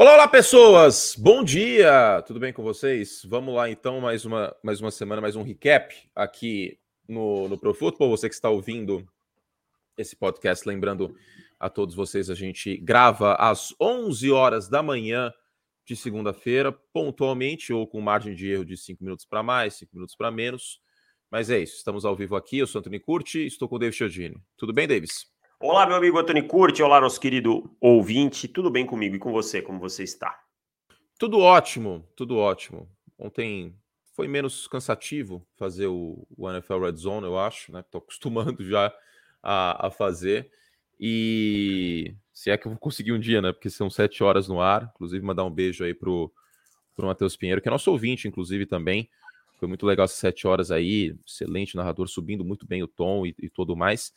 Olá, olá, pessoas! Bom dia! Tudo bem com vocês? Vamos lá, então, mais uma, mais uma semana, mais um recap aqui no, no Pro Football. Você que está ouvindo esse podcast, lembrando a todos vocês, a gente grava às 11 horas da manhã de segunda-feira, pontualmente ou com margem de erro de 5 minutos para mais, 5 minutos para menos. Mas é isso, estamos ao vivo aqui. Eu sou Antônio Curti, estou com o David Chiodini. Tudo bem, Davis? Olá, meu amigo Antônio Curti, olá, nosso querido ouvinte. Tudo bem comigo e com você? Como você está? Tudo ótimo, tudo ótimo. Ontem foi menos cansativo fazer o, o NFL Red Zone, eu acho, né? Tô acostumando já a, a fazer. E se é que eu vou conseguir um dia, né? Porque são sete horas no ar. Inclusive, mandar um beijo aí pro, pro Matheus Pinheiro, que é nosso ouvinte, inclusive, também. Foi muito legal essas sete horas aí. Excelente narrador, subindo muito bem o tom e, e tudo mais.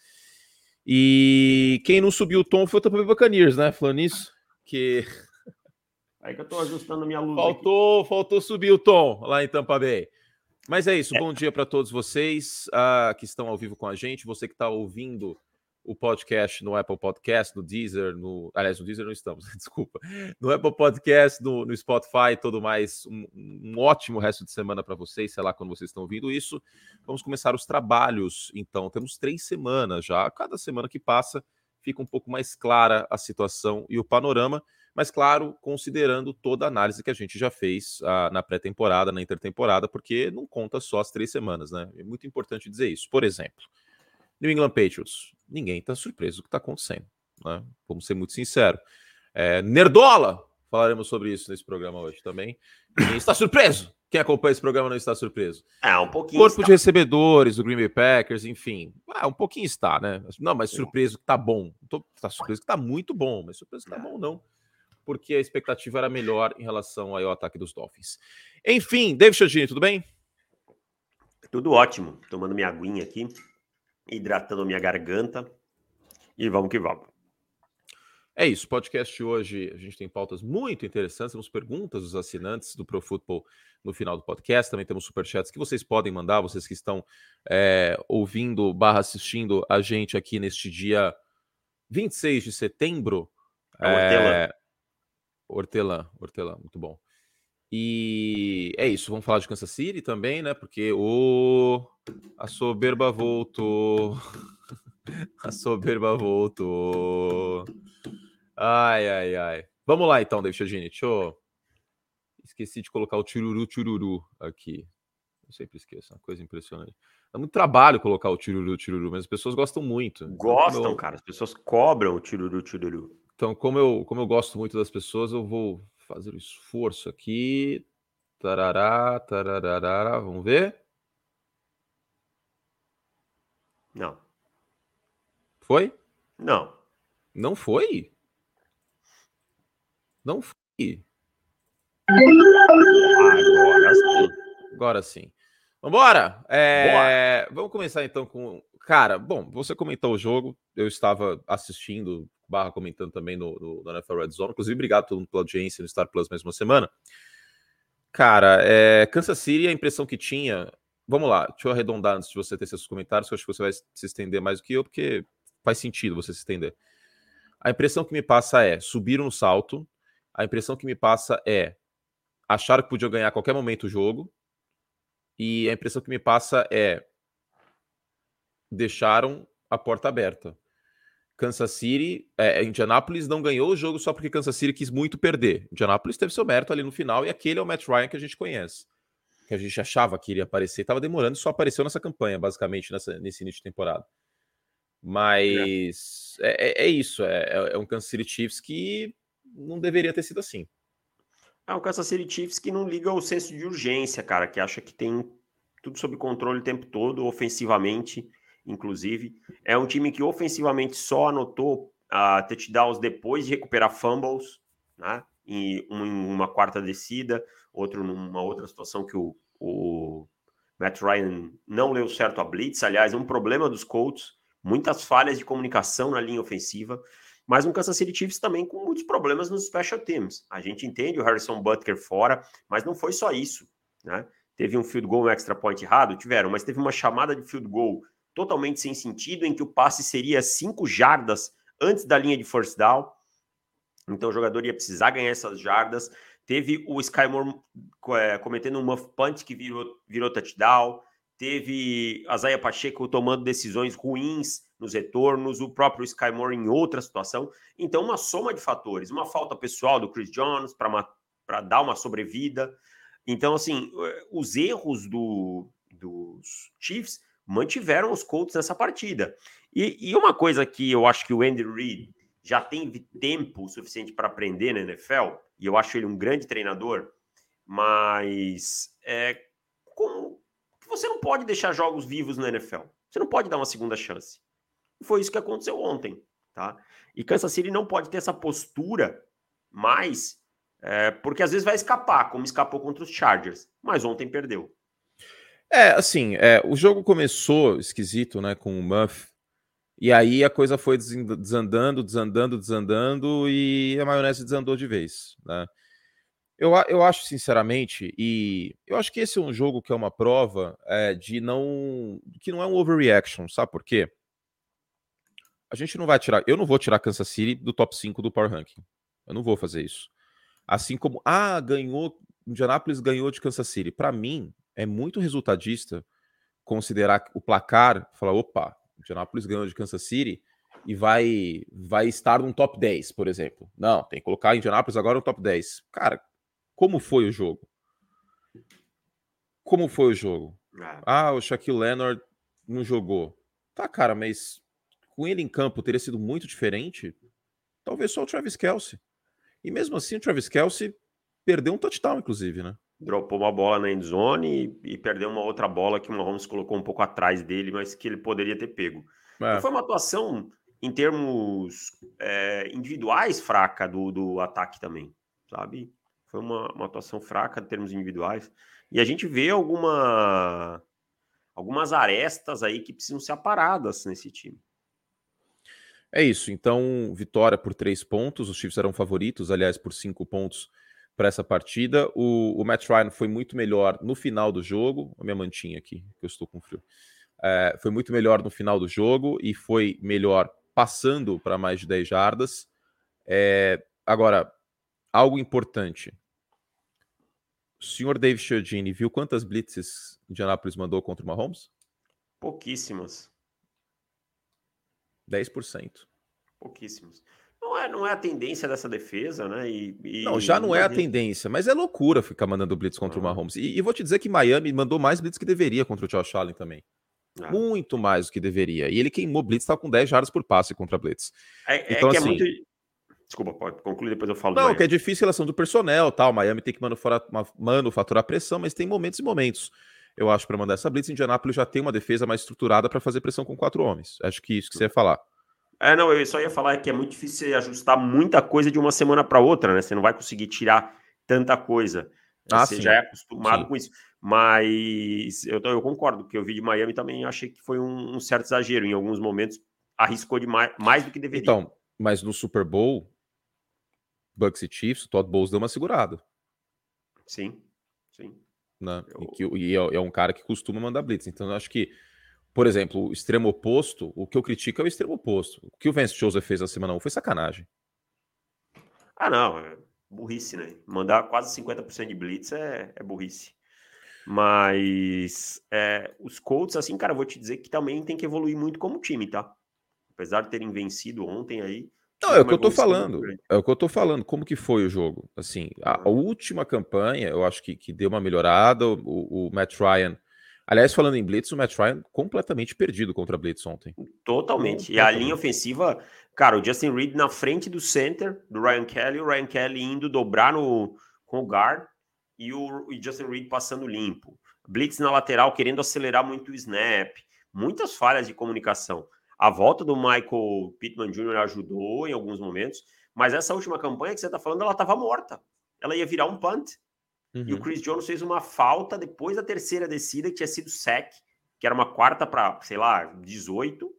E quem não subiu o tom foi o Tampa Bay Buccaneers, né? Falando nisso, que... Aí que eu tô ajustando minha luz Faltou, aqui. faltou subir o tom lá em Tampa Bay. Mas é isso, é. bom dia para todos vocês uh, que estão ao vivo com a gente, você que está ouvindo o podcast no Apple Podcast, no Deezer, no. Aliás, no Deezer não estamos, desculpa. No Apple Podcast, no, no Spotify tudo mais. Um, um, ótimo resto de semana para vocês, sei lá quando vocês estão ouvindo isso. Vamos começar os trabalhos, então. Temos três semanas já. Cada semana que passa fica um pouco mais clara a situação e o panorama, mas claro, considerando toda a análise que a gente já fez ah, na pré-temporada, na intertemporada, porque não conta só as três semanas, né? É muito importante dizer isso. Por exemplo. New England Patriots, ninguém está surpreso do que está acontecendo. Né? Vamos ser muito sinceros. É, Nerdola, falaremos sobre isso nesse programa hoje também. Ninguém está surpreso. Quem acompanha esse programa não está surpreso. É, um pouquinho. Corpo está. de recebedores, o Green Bay Packers, enfim. Ah, um pouquinho está, né? Não, mas surpreso que tá bom. Está surpreso que tá muito bom, mas surpreso que tá bom não. Porque a expectativa era melhor em relação ao ataque dos Dolphins. Enfim, David Chodini, tudo bem? Tudo ótimo. Tomando minha aguinha aqui hidratando minha garganta. E vamos que vamos. É isso, podcast hoje a gente tem pautas muito interessantes, temos perguntas dos assinantes do Pro Football no final do podcast, também temos superchats que vocês podem mandar, vocês que estão é, ouvindo barra assistindo a gente aqui neste dia 26 de setembro. É, hortelã. hortelã, hortelã, muito bom. E é isso, vamos falar de Kansas City também, né? Porque o a soberba voltou. a soberba voltou. Ai, ai, ai. Vamos lá então, David Chagini. Deixa eu... Esqueci de colocar o tiruru tiruru aqui. Eu sempre esqueço, é uma coisa impressionante. Dá muito trabalho colocar o tiruru tiruru, mas as pessoas gostam muito. Então, gostam, eu... cara. As pessoas cobram o tiruru tiruru. Então, como eu, como eu gosto muito das pessoas, eu vou fazer o esforço aqui. Tarará, tarará, vamos ver. Não. Foi? Não. Não foi? Não foi. Agora sim. Agora sim. Vambora! É... Vamos começar então com. Cara, bom, você comentou o jogo, eu estava assistindo barra comentando também no, no, no NFL Red Zone. Inclusive, obrigado a todo mundo pela audiência no Star Plus mais uma semana. Cara, é, Kansas City, a impressão que tinha. Vamos lá, deixa eu arredondar antes de você ter seus comentários, que eu acho que você vai se estender mais do que eu, porque faz sentido você se estender. A impressão que me passa é subiram no salto. A impressão que me passa é acharam que podia ganhar a qualquer momento o jogo. E a impressão que me passa é deixaram a porta aberta. Kansas City, é, Indianapolis não ganhou o jogo só porque Kansas City quis muito perder. Indianapolis teve seu mérito ali no final e aquele é o Matt Ryan que a gente conhece. Que a gente achava que iria aparecer, estava demorando, só apareceu nessa campanha, basicamente, nessa, nesse início de temporada. Mas é, é, é isso, é, é, é um Kansas City Chiefs que não deveria ter sido assim. É um Kansas City Chiefs que não liga o senso de urgência, cara, que acha que tem tudo sob controle o tempo todo, ofensivamente inclusive. É um time que ofensivamente só anotou uh, touchdowns depois de recuperar fumbles, né? Em, um, uma quarta descida, outro numa outra situação que o, o Matt Ryan não leu certo a blitz. Aliás, é um problema dos Colts, muitas falhas de comunicação na linha ofensiva. Mas um Kansas City Chiefs também com muitos problemas nos special teams. A gente entende o Harrison Butker fora, mas não foi só isso, né? Teve um field goal, um extra point errado? Tiveram, mas teve uma chamada de field goal totalmente sem sentido, em que o passe seria cinco jardas antes da linha de first down. Então o jogador ia precisar ganhar essas jardas. Teve o Skymore é, cometendo um muff punt que virou, virou touchdown. Teve a Zaya Pacheco tomando decisões ruins nos retornos, o próprio Skymore em outra situação. Então, uma soma de fatores. Uma falta pessoal do Chris Jones para dar uma sobrevida. Então, assim, eh, os erros do, dos Chiefs mantiveram os Colts nessa partida. E, e, uma coisa que eu acho que o Andy Reid já tem tempo suficiente para aprender na NFL, e eu acho ele um grande treinador, mas é você não pode deixar jogos vivos na NFL. Você não pode dar uma segunda chance. E foi isso que aconteceu ontem, tá? E Kansas City não pode ter essa postura mais, é, porque às vezes vai escapar, como escapou contra os Chargers, mas ontem perdeu. É, assim, é, o jogo começou esquisito, né, com o Muff, e aí a coisa foi desandando, desandando, desandando, e a maionese desandou de vez, né? Eu, eu acho, sinceramente, e eu acho que esse é um jogo que é uma prova é, de não. que não é um overreaction, sabe por quê? A gente não vai tirar. Eu não vou tirar Kansas City do top 5 do Power Ranking. Eu não vou fazer isso. Assim como, ah, ganhou. Indianapolis ganhou de Kansas City. Para mim, é muito resultadista considerar o placar, falar, opa, Indianapolis ganhou de Kansas City e vai vai estar no top 10, por exemplo. Não, tem que colocar Indianapolis agora no top 10. Cara, como foi o jogo? Como foi o jogo? É. Ah, o Shaquille Leonard não jogou. Tá, cara, mas com ele em campo teria sido muito diferente? Talvez só o Travis Kelsey. E mesmo assim, o Travis Kelsey perdeu um touchdown, inclusive, né? Dropou uma bola na endzone e, e perdeu uma outra bola que o Mahomes colocou um pouco atrás dele, mas que ele poderia ter pego. É. Então foi uma atuação, em termos é, individuais, fraca do, do ataque também, sabe? Foi uma, uma atuação fraca em termos individuais. E a gente vê alguma, algumas arestas aí que precisam ser aparadas nesse time. É isso. Então, vitória por três pontos. Os Chiefs eram favoritos, aliás, por cinco pontos para essa partida. O, o, Matt Ryan foi muito melhor no final do jogo. A minha mantinha aqui, que eu estou com frio. É, foi muito melhor no final do jogo e foi melhor passando para mais de 10 jardas. É, agora, algo importante. O senhor Dave Chiodini viu quantas blitzes Indianapolis mandou contra o Mahomes? Pouquíssimas. 10%. Pouquíssimas. Não é, não é a tendência dessa defesa, né? E, e não, já não é a tendência, mas é loucura ficar mandando blitz contra o Mahomes. E, e, vou te dizer que Miami mandou mais blitz que deveria contra o Josh Allen também. Ah. Muito mais do que deveria. E ele queimou blitz, estava com 10 jardas por passe contra blitz. É, é então, é assim, é muito Desculpa, pode concluir, depois eu falo. Não, que é difícil a relação do personnel, tal. Miami tem que manufaturar, manufaturar pressão, mas tem momentos e momentos. Eu acho para mandar essa blitz, Indianapolis já tem uma defesa mais estruturada para fazer pressão com quatro homens. Acho que isso que você ia falar. É, não, eu só ia falar que é muito difícil ajustar muita coisa de uma semana para outra, né? Você não vai conseguir tirar tanta coisa. Ah, você sim. já é acostumado sim. com isso. Mas eu, eu concordo, que eu vi de Miami também achei que foi um, um certo exagero. Em alguns momentos arriscou demais, mais do que deveria. Então, mas no Super Bowl, Bucks e Chiefs, o Todd Bowles deu uma segurada. Sim, sim. Né? Eu... E, que, e é, é, um cara que costuma mandar blitz. Então, eu acho que, por exemplo, o extremo oposto, o que eu critico é o extremo oposto. O que o Vance Joseph fez na semana 1 foi sacanagem. Ah, não. É burrice, né? Mandar quase 50% de blitz é, é burrice. Mas é, os Colts, assim, cara, eu vou te dizer que também tem que evoluir muito como time, tá? Apesar de terem vencido ontem aí, não, é o que eu tô falando. É o que eu tô falando. Como que foi o jogo? Assim, a, a última campanha, eu acho que, que deu uma melhorada. O, o, Matt Ryan. Aliás, falando em Blitz, o Matt Ryan completamente perdido contra a Blitz ontem. Totalmente. E a linha ofensiva, cara, o Justin Reed na frente do center do Ryan Kelly, o Ryan Kelly indo dobrar no, com o guard e o e Justin Reed passando limpo. Blitz na lateral querendo acelerar muito o snap. Muitas falhas de comunicação. A volta do Michael Pittman Jr. ajudou em alguns momentos, mas essa última campanha que você está falando, ela estava morta. Ela ia virar um punt. Uhum. E o uhum. Chris Jones fez uma falta depois da terceira descida, que tinha sido sec, que era uma quarta para, sei lá, 18,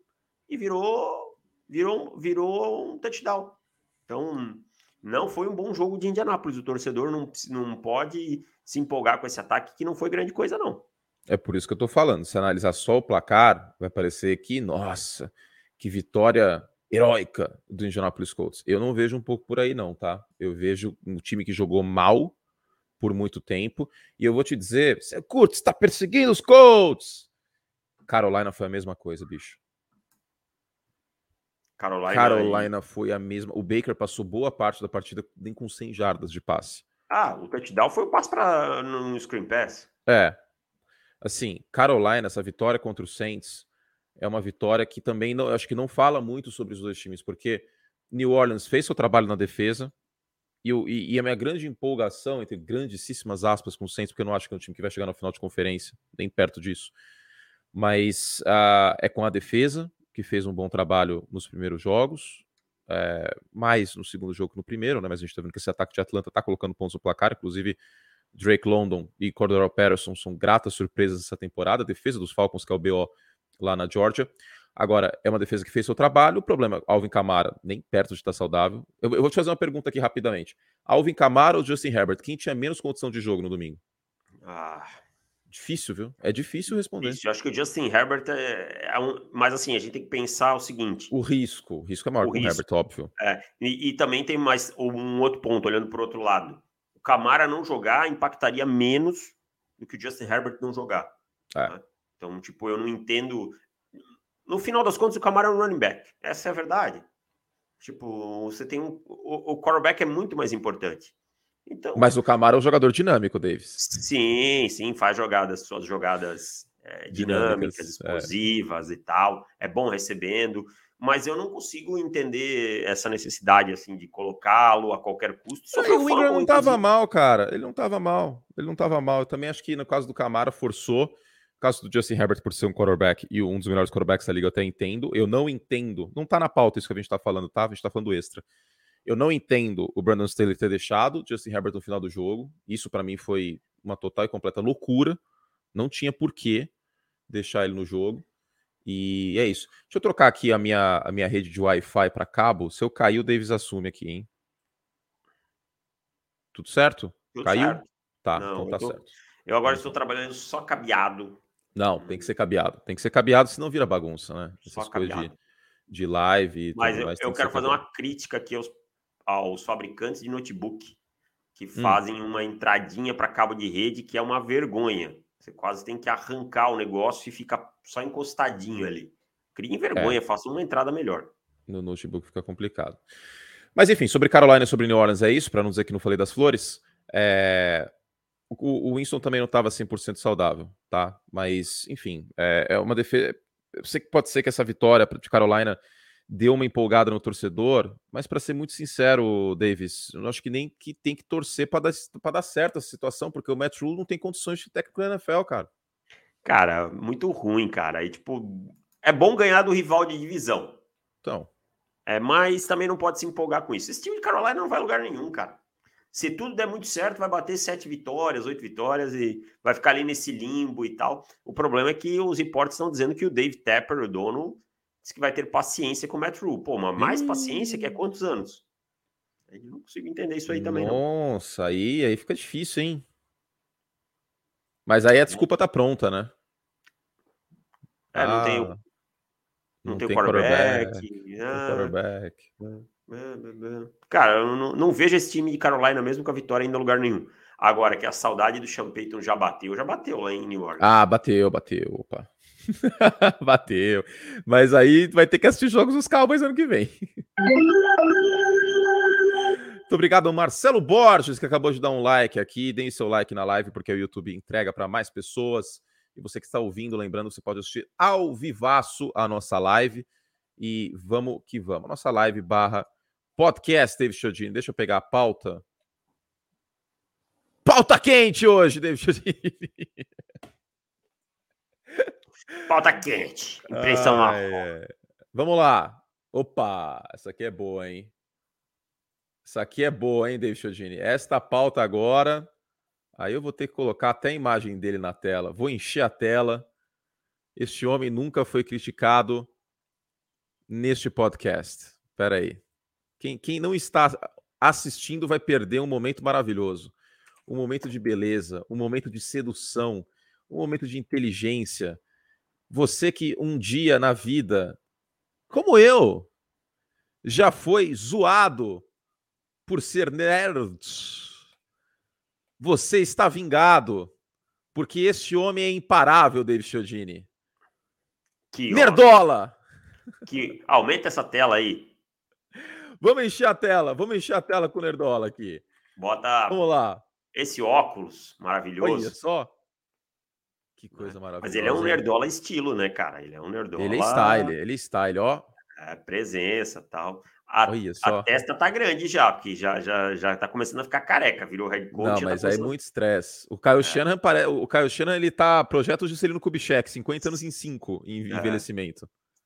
e virou, virou, virou um touchdown. Então, não foi um bom jogo de Indianápolis. O torcedor não, não pode se empolgar com esse ataque, que não foi grande coisa, não. É por isso que eu tô falando. Se analisar só o placar, vai parecer que, nossa, que vitória heróica do Indianapolis Colts. Eu não vejo um pouco por aí, não, tá? Eu vejo um time que jogou mal por muito tempo. E eu vou te dizer, você curte, está perseguindo os Colts. Carolina foi a mesma coisa, bicho. Carolina, Carolina foi a mesma. O Baker passou boa parte da partida nem com 100 jardas de passe. Ah, o touchdown foi o passe para no screen pass. É. Assim, Carolina, essa vitória contra o Saints é uma vitória que também não, acho que não fala muito sobre os dois times, porque New Orleans fez seu trabalho na defesa e, e, e a minha grande empolgação, entre grandíssimas aspas, com o Saints, porque eu não acho que é um time que vai chegar na final de conferência, nem perto disso, mas uh, é com a defesa, que fez um bom trabalho nos primeiros jogos, é, mais no segundo jogo que no primeiro, né? Mas a gente está vendo que esse ataque de Atlanta está colocando pontos no placar, inclusive Drake London e Cordero Patterson são gratas surpresas essa temporada. A defesa dos Falcons, que é o BO lá na Georgia. Agora, é uma defesa que fez seu trabalho. O problema, Alvin Kamara, nem perto de estar saudável. Eu, eu vou te fazer uma pergunta aqui rapidamente. Alvin Kamara ou Justin Herbert? Quem tinha menos condição de jogo no domingo? Ah, Difícil, viu? É difícil responder. Difícil. Eu acho que o Justin Herbert é, é um. Mas assim, a gente tem que pensar o seguinte: o risco. O risco é maior que o Herbert, óbvio. É, e, e, também tem mais um outro ponto, olhando para o outro lado. O Camara não jogar impactaria menos do que o Justin Herbert não jogar. É. Né? Então, tipo, eu não entendo. No final das contas, o Camara é um running back. Essa é a verdade. Tipo, você tem um. O, o quarterback é muito mais importante. Então, Mas o Camara é um jogador dinâmico, Davis. Sim, sim, faz jogadas, suas jogadas é, dinâmicas, dinâmicas, é. explosivas é. e tal. É bom recebendo, mas eu não consigo entender essa necessidade assim de colocá-lo a qualquer custo. Só o Ingram não estava mal, cara. Ele não estava mal. Ele não estava mal. Eu também acho que no caso do Camara forçou. No caso do Justin Herbert por ser um quarterback e um dos melhores quarterbacks da liga, eu até entendo. Eu não entendo. Não tá na pauta isso que a gente tá falando, tá? A gente tá falando extra. Eu não entendo o Brandon Staley ter deixado o Justin Herbert no final do jogo. Isso para mim foi uma total e completa loucura. Não tinha porquê deixar ele no jogo. E é isso. Deixa eu trocar aqui a minha, a minha rede de Wi-Fi para cabo. Se eu cair, o Davis assume aqui, hein? Tudo certo? Tudo Caiu? Certo. Tá, Não, então tá tô... certo. Eu agora estou trabalhando só cabeado. Não, tem que ser cabeado. Tem que ser cabeado, senão vira bagunça, né? Essas só coisas de, de live. Mas eu, eu quero fazer uma crítica aqui aos aos fabricantes de notebook que hum. fazem uma entradinha para cabo de rede que é uma vergonha. Você quase tem que arrancar o negócio e fica só encostadinho ali. Criem vergonha, é. façam uma entrada melhor. No notebook fica complicado. Mas enfim, sobre Carolina e sobre New Orleans é isso, para não dizer que não falei das flores. É... O, o Winston também não estava 100% saudável, tá? Mas, enfim, é, é uma defesa. Eu sei que pode ser que essa vitória de Carolina deu uma empolgada no torcedor, mas para ser muito sincero, Davis, eu acho que nem que tem que torcer para dar, dar certo essa situação, porque o Matt Rule não tem condições de técnico na NFL, cara. Cara, muito ruim, cara. E tipo, é bom ganhar do rival de divisão. Então. É, mas também não pode se empolgar com isso. Esse time de Carolina não vai a lugar nenhum, cara. Se tudo der muito certo, vai bater sete vitórias, oito vitórias e vai ficar ali nesse limbo e tal. O problema é que os reportes estão dizendo que o Dave Tepper, o dono, diz que vai ter paciência com o Matt Rule. Pô, mas mais hum. paciência que é quantos anos? Eu não consigo entender isso aí também, Nossa, não. aí, aí fica difícil, hein? Mas aí a desculpa tá pronta, né? É, não ah, tem o, não, não tem, tem quarterback. quarterback, ah, quarterback. É, é, é, Cara, eu não, não, vejo esse time de Carolina mesmo com a vitória ainda em lugar nenhum. Agora que a saudade do Sean Payton já bateu, já bateu lá em New Orleans. Ah, bateu, bateu, opa. Bateu. Mas aí vai ter que assistir jogos dos Cowboys ano que vem. Muito obrigado Marcelo Borges, que acabou de dar um like aqui. Deem seu like na live, porque o YouTube entrega para mais pessoas. E você que está ouvindo, lembrando, você pode assistir ao vivaço a nossa live. E vamos que vamos. Nossa live barra podcast, David Chodini. Deixa eu pegar a pauta. Pauta quente hoje, David Chodini. Pauta quente. Impressão ah, é. Vamos lá. Opa, essa aqui é boa, hein? Essa aqui é boa, hein, David Chodini? Esta pauta agora. Aí eu vou ter que colocar até a imagem dele na tela. Vou encher a tela. Este homem nunca foi criticado neste podcast. Espera aí. Quem, quem não está assistindo vai perder um momento maravilhoso. Um momento de beleza, um momento de sedução, um momento de inteligência, você que um dia na vida, como eu, já foi zoado por ser nerd. Você está vingado, porque este homem é imparável, David Chiodini. Que Nerdola! Que aumenta essa tela aí. Vamos encher a tela, vamos encher a tela com o Nerdola aqui. Bota. Vamos lá. Esse óculos maravilhoso. Olha só. Que coisa maravilhosa. Mas ele é um nerdola estilo, né, cara? Ele é um nerdola. Ele é style, ele é style, ó. É, presença tal. A, a, testa tá grande já, porque já, já, já tá começando a ficar careca, virou head coach. Não, mas tá aí é muito estresse. O Caio é. Pare... o Caio Shanahan, ele tá projeto Juscelino Kubitschek, 50 anos em 5 em é.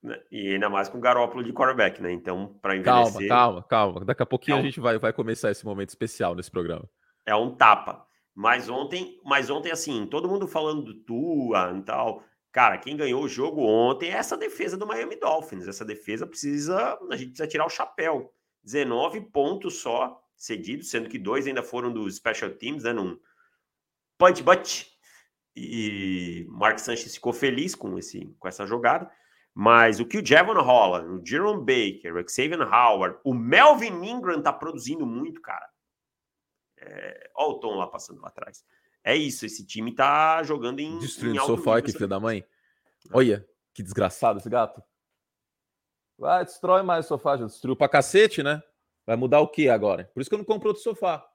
Né, e ainda mais com garópolo de quarterback, né? Então, para envelhecer... Calma, calma, calma. Daqui a pouquinho é um... a gente vai, vai começar esse momento especial nesse programa. É um tapa. Mas ontem, mas ontem, assim, todo mundo falando do Tua e tal. Cara, quem ganhou o jogo ontem é essa defesa do Miami Dolphins. Essa defesa precisa. A gente precisa tirar o chapéu. 19 pontos só cedidos, sendo que dois ainda foram dos special teams, né? Num punch butt. E Mark Sanchez ficou feliz com, esse, com essa jogada. Mas o que o Javon Holland, o Jerome Baker, o Xavier Howard, o Melvin Ingram tá produzindo muito, cara. É, olha o Tom lá passando lá atrás. É isso, esse time tá jogando em. Destruindo o sofá aqui, filho da mãe. Olha, que desgraçado esse gato. Vai, destrói mais o sofá, já destruiu pra cacete, né? Vai mudar o que agora? Por isso que eu não compro outro sofá.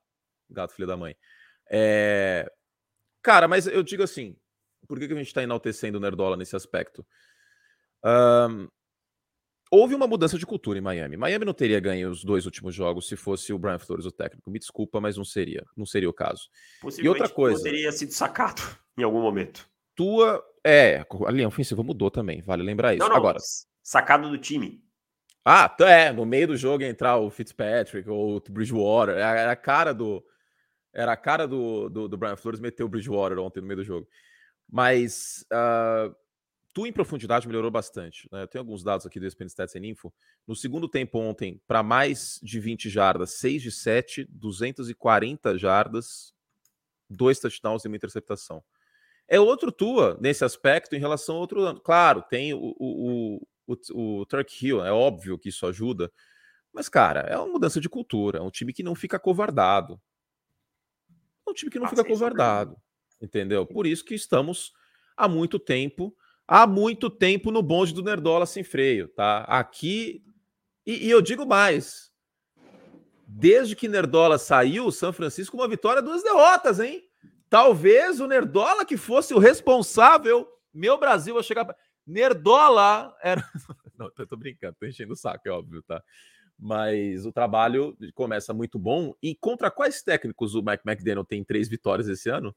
Gato, filho da mãe. É... Cara, mas eu digo assim, por que, que a gente tá enaltecendo o Nerdola nesse aspecto? Um, houve uma mudança de cultura em Miami. Miami não teria ganho os dois últimos jogos se fosse o Brian Flores o técnico. Me desculpa, mas não seria. Não seria o caso. E outra coisa. teria sido sacado em algum momento. Tua. É, a linha ofensiva mudou também, vale lembrar isso. Não, não, Agora. Sacado do time. Ah, é, no meio do jogo entrar o Fitzpatrick ou o Bridgewater. Era a cara do. Era a cara do, do, do Brian Flores meter o Bridgewater ontem no meio do jogo. Mas. Uh, Tu em profundidade melhorou bastante. Né? Eu tenho alguns dados aqui do ESPN Stats and Info. No segundo tempo ontem, para mais de 20 jardas, 6 de 7, 240 jardas, dois touchdowns e uma interceptação. É outro tua nesse aspecto em relação a outro ano. Claro, tem o, o, o, o Turk Hill, é óbvio que isso ajuda. Mas, cara, é uma mudança de cultura. É um time que não fica covardado. É um time que não ah, fica covardado. Entendeu? Por isso que estamos há muito tempo há muito tempo no bonde do Nerdola sem freio, tá? Aqui. E, e eu digo mais. Desde que Nerdola saiu, São Francisco, uma vitória, duas derrotas, hein? Talvez o Nerdola que fosse o responsável, meu Brasil, a chegar. Nerdola era. Não, tô brincando, tô enchendo o saco, é óbvio, tá? Mas o trabalho começa muito bom. E contra quais técnicos o Mike McDaniel tem três vitórias esse ano?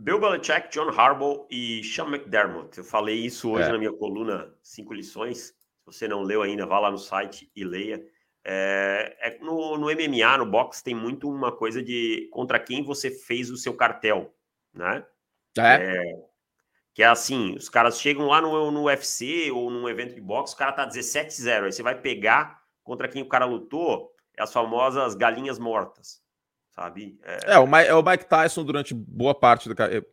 Bill Belichick, John Harbaugh e Sean McDermott. Eu falei isso hoje é. na minha coluna Cinco Lições. Se você não leu ainda, vá lá no site e leia. É, é no, no, MMA, no boxe, tem muito uma coisa de contra quem você fez o seu cartel, né? É. é que é assim, os caras chegam lá no, no UFC ou num evento de boxe, o cara tá 17-0. Aí você vai pegar contra quem o cara lutou, é as famosas galinhas mortas sabe? É, é, o, Mike, é o Mike Tyson durante boa parte do eu,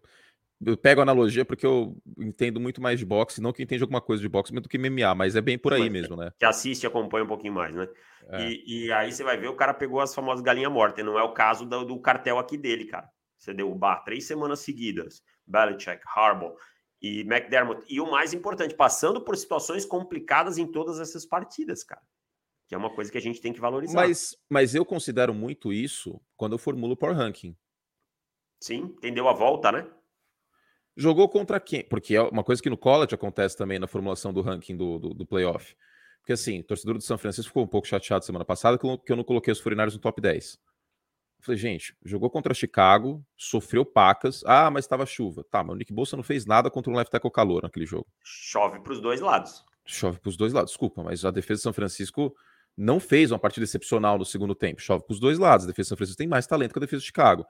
eu pego a analogia porque eu entendo muito mais de boxe, não que entende alguma coisa de boxe, do que MMA, mas é bem por aí mas, mesmo, né? Que assiste e acompanha um pouquinho mais, né? É. E, e, aí você vai ver, o cara pegou as famosas galinhas mortas, não é o caso do, do cartel aqui dele, cara. Você deu o bar três semanas seguidas, Belichick, Harbaugh e McDermott. E o mais importante, passando por situações complicadas em todas essas partidas, cara que é uma coisa que a gente tem que valorizar. Mas, mas eu considero muito isso quando eu formulo o Power Ranking. Sim, entendeu a volta, né? Jogou contra quem? Porque é uma coisa que no college acontece também na formulação do ranking do, do, do playoff. Porque assim, o torcedor do São Francisco ficou um pouco chateado semana passada que eu, não coloquei os Furinários no top 10. Eu falei, gente, jogou contra Chicago, sofreu pacas. Ah, mas estava chuva. Tá, mas o Nick Bolsa não fez nada contra um left tackle calor naquele jogo. Chove para os dois lados. Chove para os dois lados. Desculpa, mas a defesa do São Francisco não fez uma partida excepcional no segundo tempo. Chove para os dois lados. A defesa de São Francisco tem mais talento que a defesa de Chicago.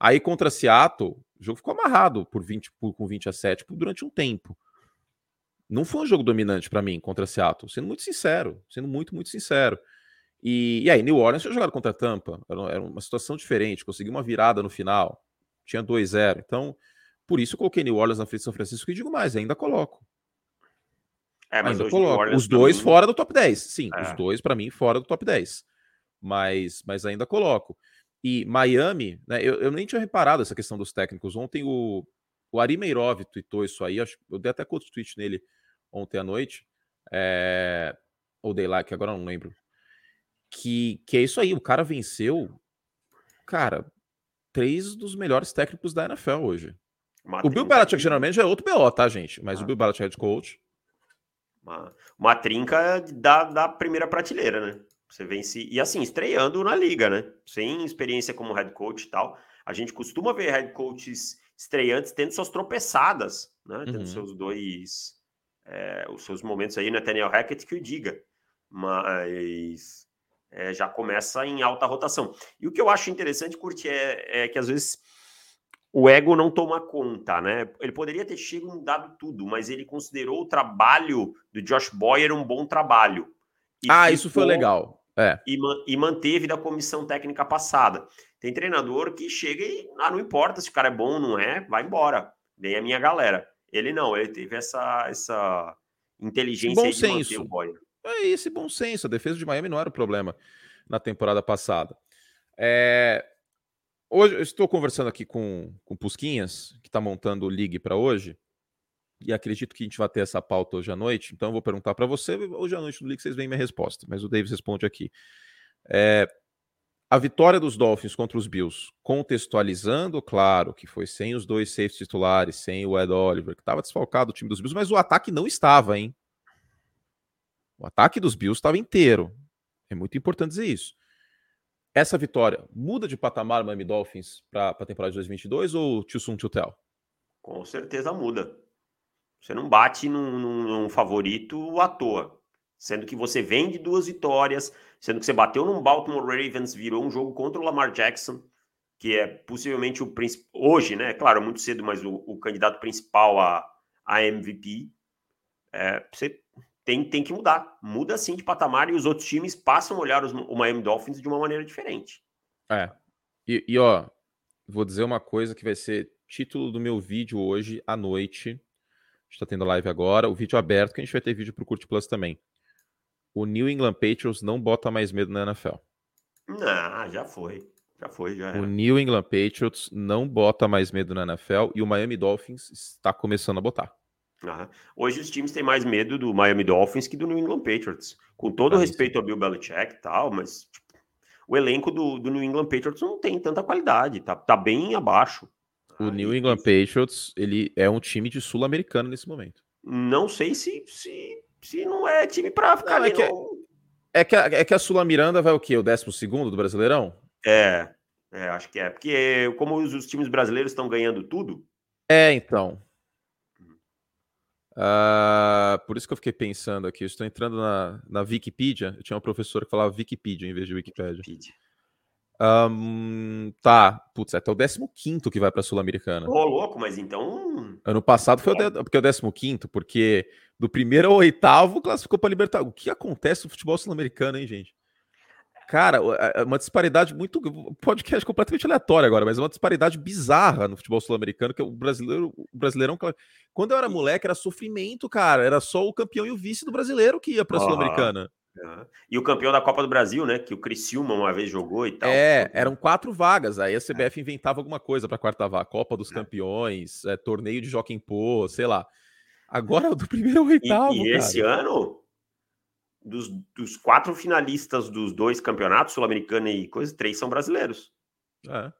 Aí contra Seattle, o jogo ficou amarrado por 20, por, com 20 a 7 durante um tempo. Não foi um jogo dominante para mim contra Seattle, sendo muito sincero, sendo muito, muito sincero. E, e aí, New Orleans tinha jogado contra Tampa, era, era uma situação diferente, conseguiu uma virada no final, tinha 2-0. Então, por isso eu coloquei New Orleans na frente de São Francisco e digo mais, ainda coloco. É, mas coloco. Os dois mim... fora do top 10. Sim, é. os dois, para mim, fora do top 10. Mas, mas ainda coloco. E Miami, né? Eu, eu nem tinha reparado essa questão dos técnicos. Ontem o, o Ari Meirov tweetou isso aí. Acho, eu dei até outro tweet nele ontem à noite. É, ou dei like, agora não lembro. Que, que é isso aí. O cara venceu, cara, três dos melhores técnicos da NFL hoje. O Bill Belichick geralmente é outro BO, tá, gente? Mas ah. o Bill Belichick é head coach. Uma, uma trinca da, da primeira prateleira, né? Você vence. E assim, estreando na liga, né? Sem experiência como head coach e tal. A gente costuma ver head coaches estreantes tendo suas tropeçadas, né? Tendo uhum. seus dois. É, os seus momentos aí, Nathaniel Hackett que o diga. Mas é, já começa em alta rotação. E o que eu acho interessante, Curti, é, é que às vezes o ego não toma conta, né? Ele poderia ter chegado e dado tudo, mas ele considerou o trabalho do Josh Boyer um bom trabalho. ah, isso foi legal. É. E, e, manteve da comissão técnica passada. Tem treinador que chega e ah, não importa se o cara é bom ou não é, vai embora. Vem a minha galera. Ele não, ele teve essa, essa inteligência bom de senso. manter o Boyer. É esse bom senso. A defesa de Miami não era o problema na temporada passada. É... Hoje eu estou conversando aqui com, com Pusquinhas, que está montando o League para hoje e acredito que a gente vai ter essa pauta hoje à noite, então eu vou perguntar para você, hoje à noite no League vocês veem minha resposta, mas o Davis responde aqui. É, a vitória dos Dolphins contra os Bills, contextualizando, claro, que foi sem os dois safes titulares, sem o Ed Oliver, que estava desfalcado o time dos Bills, mas o ataque não estava, hein? O ataque dos Bills estava inteiro. É muito importante dizer isso. Essa vitória muda de patamar Miami Dolphins para a temporada de 2022 ou too soon to tell? Com certeza muda. Você não bate num, num, num, favorito à toa. Sendo que você vem de duas vitórias, sendo que você bateu num Baltimore Ravens, virou um jogo contra o Lamar Jackson, que é possivelmente o principal. Hoje, né? Claro, muito cedo, mas o, o candidato principal a, a MVP. É, você tem, tem que mudar. Muda sim de patamar e os outros times passam a olhar os, o Miami Dolphins de uma maneira diferente. É. E, e ó, vou dizer uma coisa que vai ser título do meu vídeo hoje à noite está tendo live agora, o vídeo aberto, que a gente vai ter vídeo para o Curte Plus também. O New England Patriots não bota mais medo na NFL. Não, já foi. Já foi, já era. O New England Patriots não bota mais medo na NFL e o Miami Dolphins está começando a botar. Hoje os times têm mais medo do Miami Dolphins que do New England Patriots. Com todo ah, respeito sim. ao Bill Belichick e tal, mas tipo, o elenco do, do New England Patriots não tem tanta qualidade, tá, tá bem abaixo. O New England Patriots, ele é um time de sul-americano nesse momento. Não sei se, se, se não é time para ficar não, é, que, é, que a, é que a Sula Miranda vai o quê? O 12 do Brasileirão? É, é, acho que é. Porque como os, os times brasileiros estão ganhando tudo. É, então. Uh, por isso que eu fiquei pensando aqui. Eu estou entrando na, na Wikipedia. Eu tinha uma professora que falava Wikipedia em vez de Wikipedia. Wikipedia. Um, tá, putz, é até o 15 que vai pra Sul-Americana. Ô, louco, mas então. Ano passado foi é. o, de... porque é o 15, porque do primeiro ao oitavo classificou pra Libertadores. O que acontece no futebol sul-americano, hein, gente? Cara, é uma disparidade muito. Podcast completamente aleatório agora, mas é uma disparidade bizarra no futebol sul-americano, que o brasileiro, o brasileirão. Quando eu era moleque, era sofrimento, cara. Era só o campeão e o vice do brasileiro que ia pra ah. Sul-Americana. E o campeão da Copa do Brasil, né? Que o Criciúma uma vez jogou e tal. É, eram quatro vagas. Aí a CBF é. inventava alguma coisa para quarta vaga. Copa dos é. Campeões, é, torneio de Joaquim Pô, sei lá. Agora do primeiro ao oitavo. E, e esse ano, dos, dos, quatro finalistas dos dois campeonatos, Sul-Americana e coisa, três são brasileiros. É.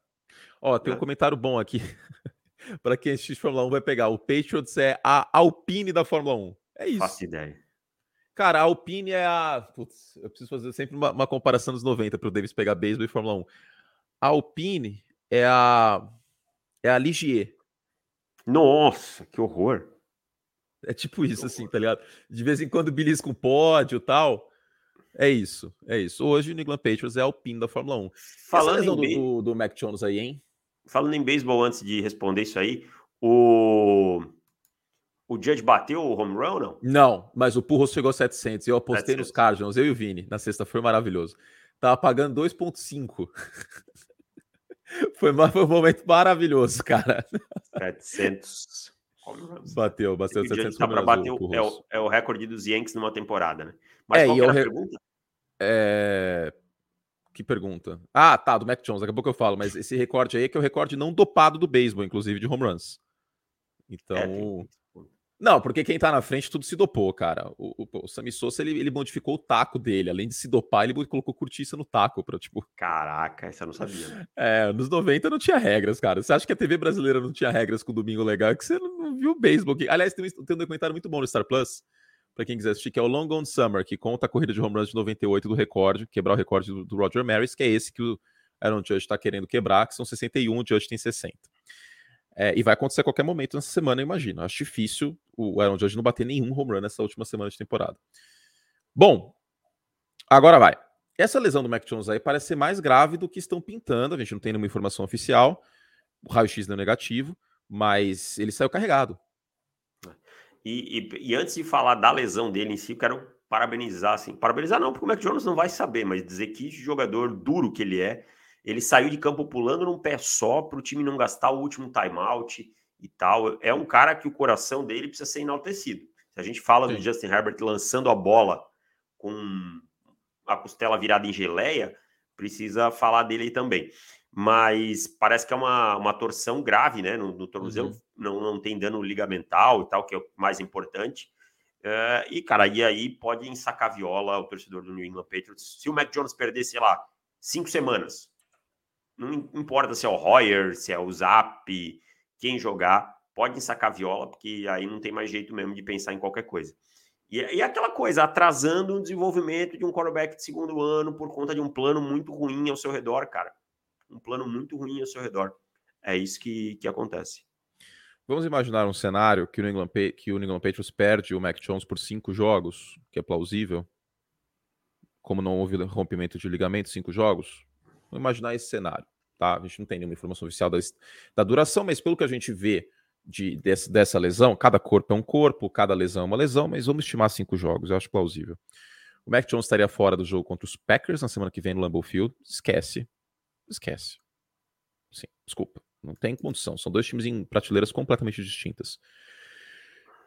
Ó, tem um é. comentário bom aqui. para quem assiste Fórmula 1 vai pegar. O Patriots é a Alpine da Fórmula 1. É isso. Faço ideia. Cara, a Alpine é a. Putz, eu preciso fazer sempre uma, uma comparação dos 90 para o Davis pegar beisebol e Fórmula 1. A Alpine é a. É a Ligier. Nossa, que horror. É tipo isso, assim, tá ligado? De vez em quando belisca um pódio e tal. É isso, é isso. Hoje o New England Patriots é a Alpine da Fórmula 1. Falando em do, do, do Mac Jones aí, hein? Falando em beisebol, antes de responder isso aí, o o Judge bateu o home run, não? Não, mas o Purros chegou a 700. Eu apostei 700. nos Cardinals, eu e o Vini, na sexta. Foi maravilhoso. Tava pagando 2,5. foi, foi um momento maravilhoso, cara. 700. Bateu, bateu 700 tá para bater o, é, o, é o recorde dos Yankees numa temporada, né? Mas é, qual era a re... pergunta? É... Que pergunta? Ah, tá, do Mac Jones, daqui a pouco eu falo, mas esse recorde aí é que é o recorde não dopado do beisebol, inclusive, de home runs. Então. É, tem... Não, porque quem tá na frente tudo se dopou, cara. O, o, o Sammy Sosa, ele, ele modificou o taco dele. Além de se dopar, ele colocou cortiça no taco pra, tipo... Caraca, essa eu não sabia. Né? É, nos 90 não tinha regras, cara. Você acha que a TV brasileira não tinha regras com o Domingo Legal? É que você não viu o beisebol. Aliás, tem um, tem um documentário muito bom no Star Plus, pra quem quiser assistir, que é o Long Gone Summer, que conta a corrida de home runs de 98 do recorde, quebrar o recorde do, do Roger Maris, que é esse que o Aaron Judge tá querendo quebrar, que são 61, o Judge tem 60. É, e vai acontecer a qualquer momento nessa semana, eu imagino. Acho difícil o Aaron Judge não bater nenhum home run nessa última semana de temporada. Bom, agora vai. Essa lesão do Mac Jones aí parece ser mais grave do que estão pintando. A gente não tem nenhuma informação oficial. O raio-x deu negativo, mas ele saiu carregado. E, e, e, antes de falar da lesão dele em si, eu quero parabenizar, assim, parabenizar não, porque o Mac Jones não vai saber, mas dizer que jogador duro que ele é, ele saiu de campo pulando num pé só para o time não gastar o último timeout e tal. É um cara que o coração dele precisa ser enaltecido. Se a gente fala Sim. do Justin Herbert lançando a bola com a costela virada em geleia, precisa falar dele também. Mas parece que é uma, uma torção grave, né? No, no tornozelo uhum. não, não tem dano ligamental e tal, que é o mais importante. Uh, e, cara, e aí pode ensacar viola o torcedor do New England Patriots. Se o Mac Jones perder, sei lá, cinco semanas, não importa se é o Royer, se é o Zap, quem jogar, pode sacar viola, porque aí não tem mais jeito mesmo de pensar em qualquer coisa. E, e aquela coisa, atrasando o desenvolvimento de um quarterback de segundo ano por conta de um plano muito ruim ao seu redor, cara. Um plano muito ruim ao seu redor. É isso que, que acontece. Vamos imaginar um cenário que o, New England, que o New England Patriots perde o Mac Jones por cinco jogos, que é plausível. Como não houve rompimento de ligamento, cinco jogos. Vamos imaginar esse cenário, tá? A gente não tem nenhuma informação oficial da, da duração, mas pelo que a gente vê de, desse, dessa lesão, cada corpo é um corpo, cada lesão é uma lesão, mas vamos estimar cinco jogos, eu acho plausível. O Mac Jones estaria fora do jogo contra os Packers na semana que vem no Lambeau Field. Esquece. Esquece. Sim, desculpa. Não tem condição. São dois times em prateleiras completamente distintas.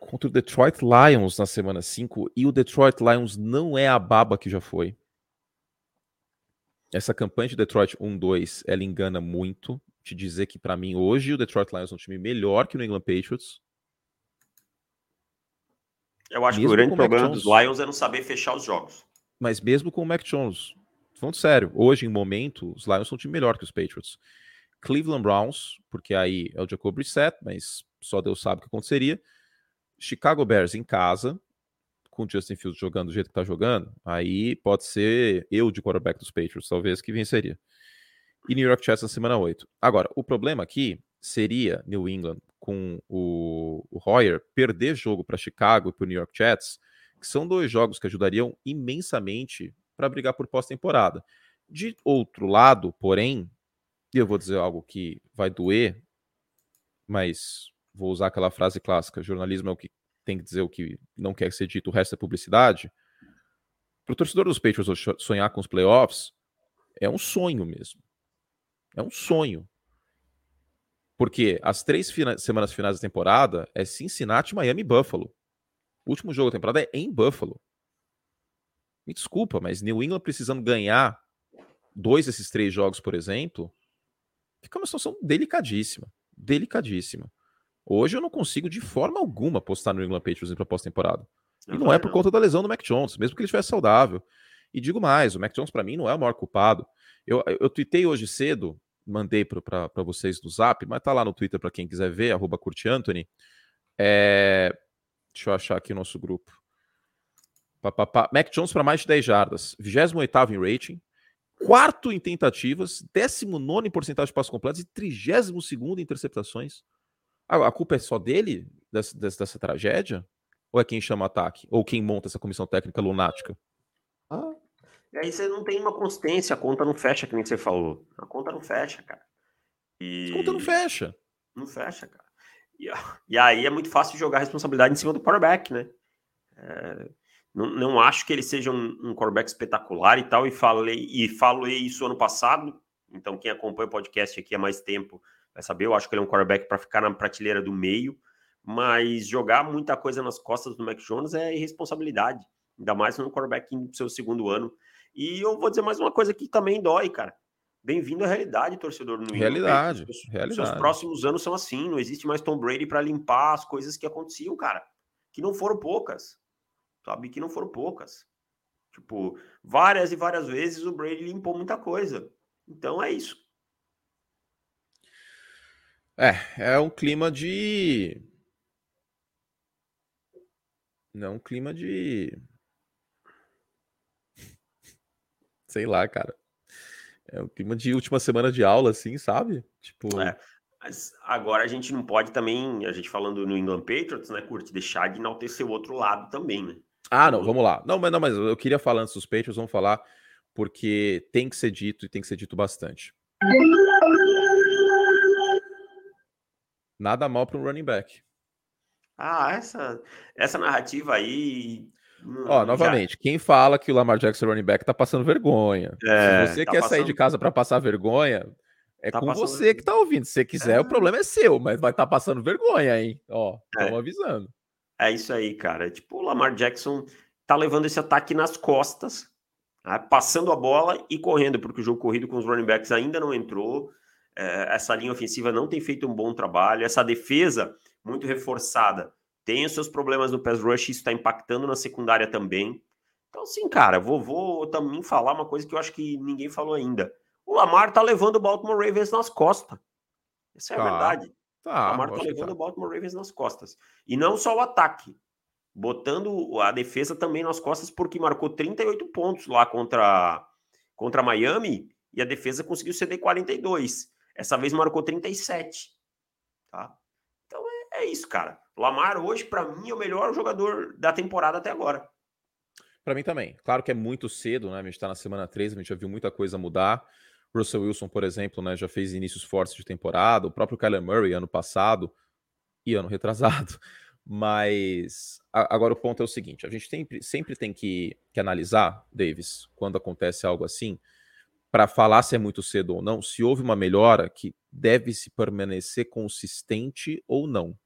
Contra o Detroit Lions na semana 5. E o Detroit Lions não é a baba que já foi. Essa campanha de Detroit 1-2, ela engana muito. Te dizer que, para mim, hoje o Detroit Lions é um time melhor que o New England Patriots. Eu acho mesmo que o grande problema dos Lions é não saber fechar os jogos. Mas mesmo com o Mac Jones, falando sério, hoje, em momento, os Lions são um time melhor que os Patriots. Cleveland Browns, porque aí é o Jacob Brissett, mas só Deus sabe o que aconteceria. Chicago Bears em casa, com o Justin Fields jogando do jeito que tá jogando, aí pode ser eu de quarterback dos Patriots, talvez, que venceria. E New York Jets na semana 8. Agora, o problema aqui seria New England com o, o Hoyer perder jogo para Chicago e para o New York Jets, que são dois jogos que ajudariam imensamente para brigar por pós-temporada. De outro lado, porém, e eu vou dizer algo que vai doer, mas vou usar aquela frase clássica: jornalismo é o que tem que dizer o que não quer ser dito, o resto é publicidade. Para o torcedor dos Patriots sonhar com os playoffs, é um sonho mesmo. É um sonho. Porque as três fina semanas finais da temporada é Cincinnati, Miami e Buffalo. O último jogo da temporada é em Buffalo. Me desculpa, mas New England precisando ganhar dois desses três jogos, por exemplo, fica uma situação delicadíssima. Delicadíssima. Hoje eu não consigo de forma alguma apostar no England Patriots para pós-temporada. E não é por conta da lesão do Mac Jones, mesmo que ele estivesse saudável. E digo mais, o Mac Jones para mim não é o maior culpado. Eu, eu tuitei hoje cedo, mandei para vocês no Zap, mas tá lá no Twitter para quem quiser ver, arroba Anthony. É... Deixa eu achar aqui o nosso grupo. Pá, pá, pá. Mac Jones para mais de 10 jardas, 28 em rating, quarto em tentativas, 19 em porcentagem de passos completos e 32 em interceptações. A, culpa é só dele, dessa, dessa, tragédia? Ou é quem chama ataque? Ou quem monta essa comissão técnica lunática? Ah, e aí você não tem uma consistência, a conta não fecha, que nem você falou. A conta não fecha, cara. E... A conta não fecha. Não fecha, cara. E, e aí é muito fácil jogar a responsabilidade em cima do quarterback, né? É, não, não acho que ele seja um, um quarterback espetacular e tal, e falei, e falei isso ano passado. Então, quem acompanha o podcast aqui há mais tempo vai saber. Eu acho que ele é um quarterback para ficar na prateleira do meio, mas jogar muita coisa nas costas do Mac Jones é irresponsabilidade, ainda mais no quarterback no seu segundo ano. E eu vou dizer mais uma coisa que também dói, cara. Bem-vindo à realidade, torcedor. No realidade, Os realidade. seus próximos anos são assim. Não existe mais Tom Brady para limpar as coisas que aconteciam, cara. Que não foram poucas. Sabe? Que não foram poucas. Tipo, várias e várias vezes o Brady limpou muita coisa. Então é isso. É, é um clima de. Não, um clima de. Sei lá, cara. É um clima de última semana de aula, assim, sabe? Tipo. É, mas agora a gente não pode também, a gente falando no England Patriots, né, Curte, deixar de enaltecer o outro lado também, né? Ah, não, vamos lá. Não, mas não, mas eu queria falar antes dos Patriots, vamos falar, porque tem que ser dito e tem que ser dito bastante. Nada mal para um running back. Ah, essa, essa narrativa aí. Ó, novamente, já... quem fala que o Lamar Jackson é running back tá passando vergonha. É, Se você tá quer passando... sair de casa para passar vergonha, é tá com passando... você que tá ouvindo. Se você quiser, é. o problema é seu, mas vai estar tá passando vergonha, hein? Ó, estamos é. avisando. É isso aí, cara. Tipo, o Lamar Jackson tá levando esse ataque nas costas, né? passando a bola e correndo, porque o jogo corrido com os running backs ainda não entrou. É, essa linha ofensiva não tem feito um bom trabalho. Essa defesa, muito reforçada, tem os seus problemas no pass rush, isso está impactando na secundária também. Então, sim, cara, vou, vou também falar uma coisa que eu acho que ninguém falou ainda. O Lamar tá levando o Baltimore Ravens nas costas. Essa é a tá. verdade. Tá, o Lamar tá levando tá. o Baltimore Ravens nas costas. E não só o ataque, botando a defesa também nas costas, porque marcou 38 pontos lá contra, contra Miami e a defesa conseguiu ceder 42. Essa vez marcou 37. Tá? Então é, é isso, cara. Lamar hoje, para mim, é o melhor jogador da temporada até agora. Para mim também. Claro que é muito cedo, né? A gente está na semana 3, a gente já viu muita coisa mudar. Russell Wilson, por exemplo, né, já fez inícios fortes de temporada. O próprio Kyler Murray, ano passado e ano retrasado. Mas agora o ponto é o seguinte: a gente sempre, sempre tem que, que analisar, Davis, quando acontece algo assim, para falar se é muito cedo ou não, se houve uma melhora que deve se permanecer consistente ou não.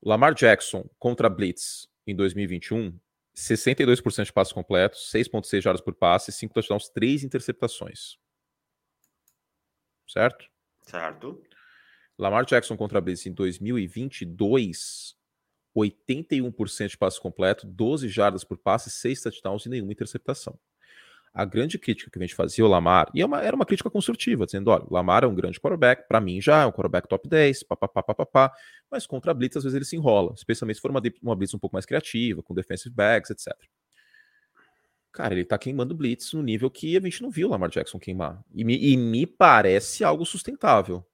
Lamar Jackson contra Blitz em 2021, 62% de passos completos, 6.6 jardas por passe, 5 touchdowns, 3 interceptações. Certo? Certo. Lamar Jackson contra Blitz em 2022, 81% de passos completos, 12 jardas por passe, 6 touchdowns e nenhuma interceptação a grande crítica que a gente fazia ao Lamar, e é uma, era uma crítica construtiva, dizendo: olha, o Lamar é um grande quarterback, para mim já é um quarterback top 10, papapá, papapá, mas contra a Blitz às vezes ele se enrola, especialmente se for uma, uma Blitz um pouco mais criativa, com defensive backs, etc. Cara, ele tá queimando Blitz no nível que a gente não viu o Lamar Jackson queimar. E me, e me parece algo sustentável.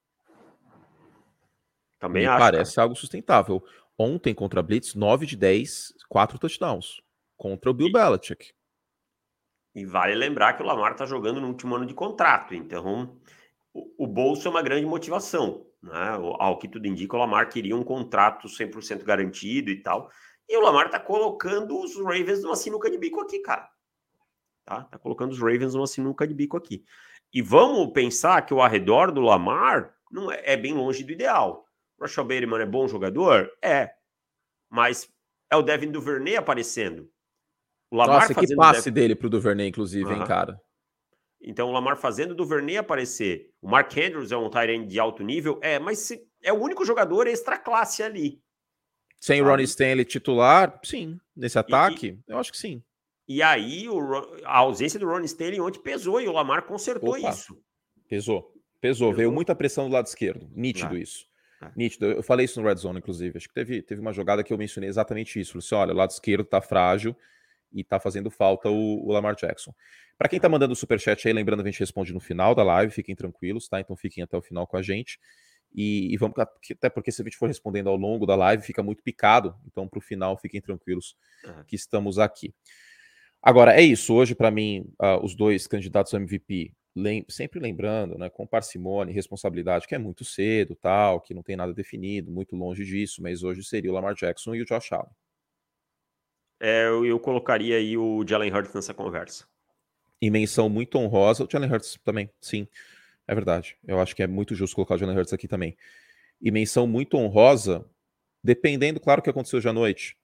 Também me acho. parece cara. algo sustentável. Ontem contra a Blitz, 9 de 10, 4 touchdowns. Contra o Bill e... Belichick. E vale lembrar que o Lamar está jogando no último ano de contrato, então o, o bolso é uma grande motivação. Né? Ao que tudo indica, o Lamar queria um contrato 100% garantido e tal. E o Lamar está colocando os Ravens numa sinuca de bico aqui, cara. Tá? tá colocando os Ravens numa sinuca de bico aqui. E vamos pensar que o arredor do Lamar não é, é bem longe do ideal. O Rashad Bateman é bom jogador? É. Mas é o Devin Duvernay aparecendo. O Lamar Nossa, que passe dele para o Duvernay, inclusive, uhum. hein, cara? Então, o Lamar fazendo o Duvernay aparecer. O Mark Andrews é um Tyrant de alto nível, é, mas é o único jogador extra classe ali. Sem o Ronnie Stanley titular, sim. Nesse ataque, e, eu acho que sim. E aí, o, a ausência do Ronnie Stanley ontem pesou e o Lamar consertou Opa, isso. Pesou, pesou. Pesou. Veio muita pressão do lado esquerdo. Nítido ah. isso. Ah. Nítido. Eu falei isso no Red Zone, inclusive. Acho que teve, teve uma jogada que eu mencionei exatamente isso. Falei assim: olha, o lado esquerdo tá frágil e tá fazendo falta o, o Lamar Jackson. Para quem tá mandando o superchat aí, lembrando, a gente responde no final da live, fiquem tranquilos, tá? Então fiquem até o final com a gente. E, e vamos, até porque se a gente for respondendo ao longo da live, fica muito picado. Então, para o final, fiquem tranquilos uhum. que estamos aqui. Agora, é isso. Hoje, para mim, uh, os dois candidatos ao MVP, lem sempre lembrando, né, com parcimônia e responsabilidade, que é muito cedo, tal, que não tem nada definido, muito longe disso, mas hoje seria o Lamar Jackson e o Josh Allen é, eu, eu, colocaria aí o Jalen Hurts nessa conversa. Em menção muito honrosa, o Jalen Hurts também, sim, é verdade. Eu acho que é muito justo colocar o Jalen Hurts aqui também. E menção muito honrosa, Dependendo, claro, que aconteceu hoje à noite.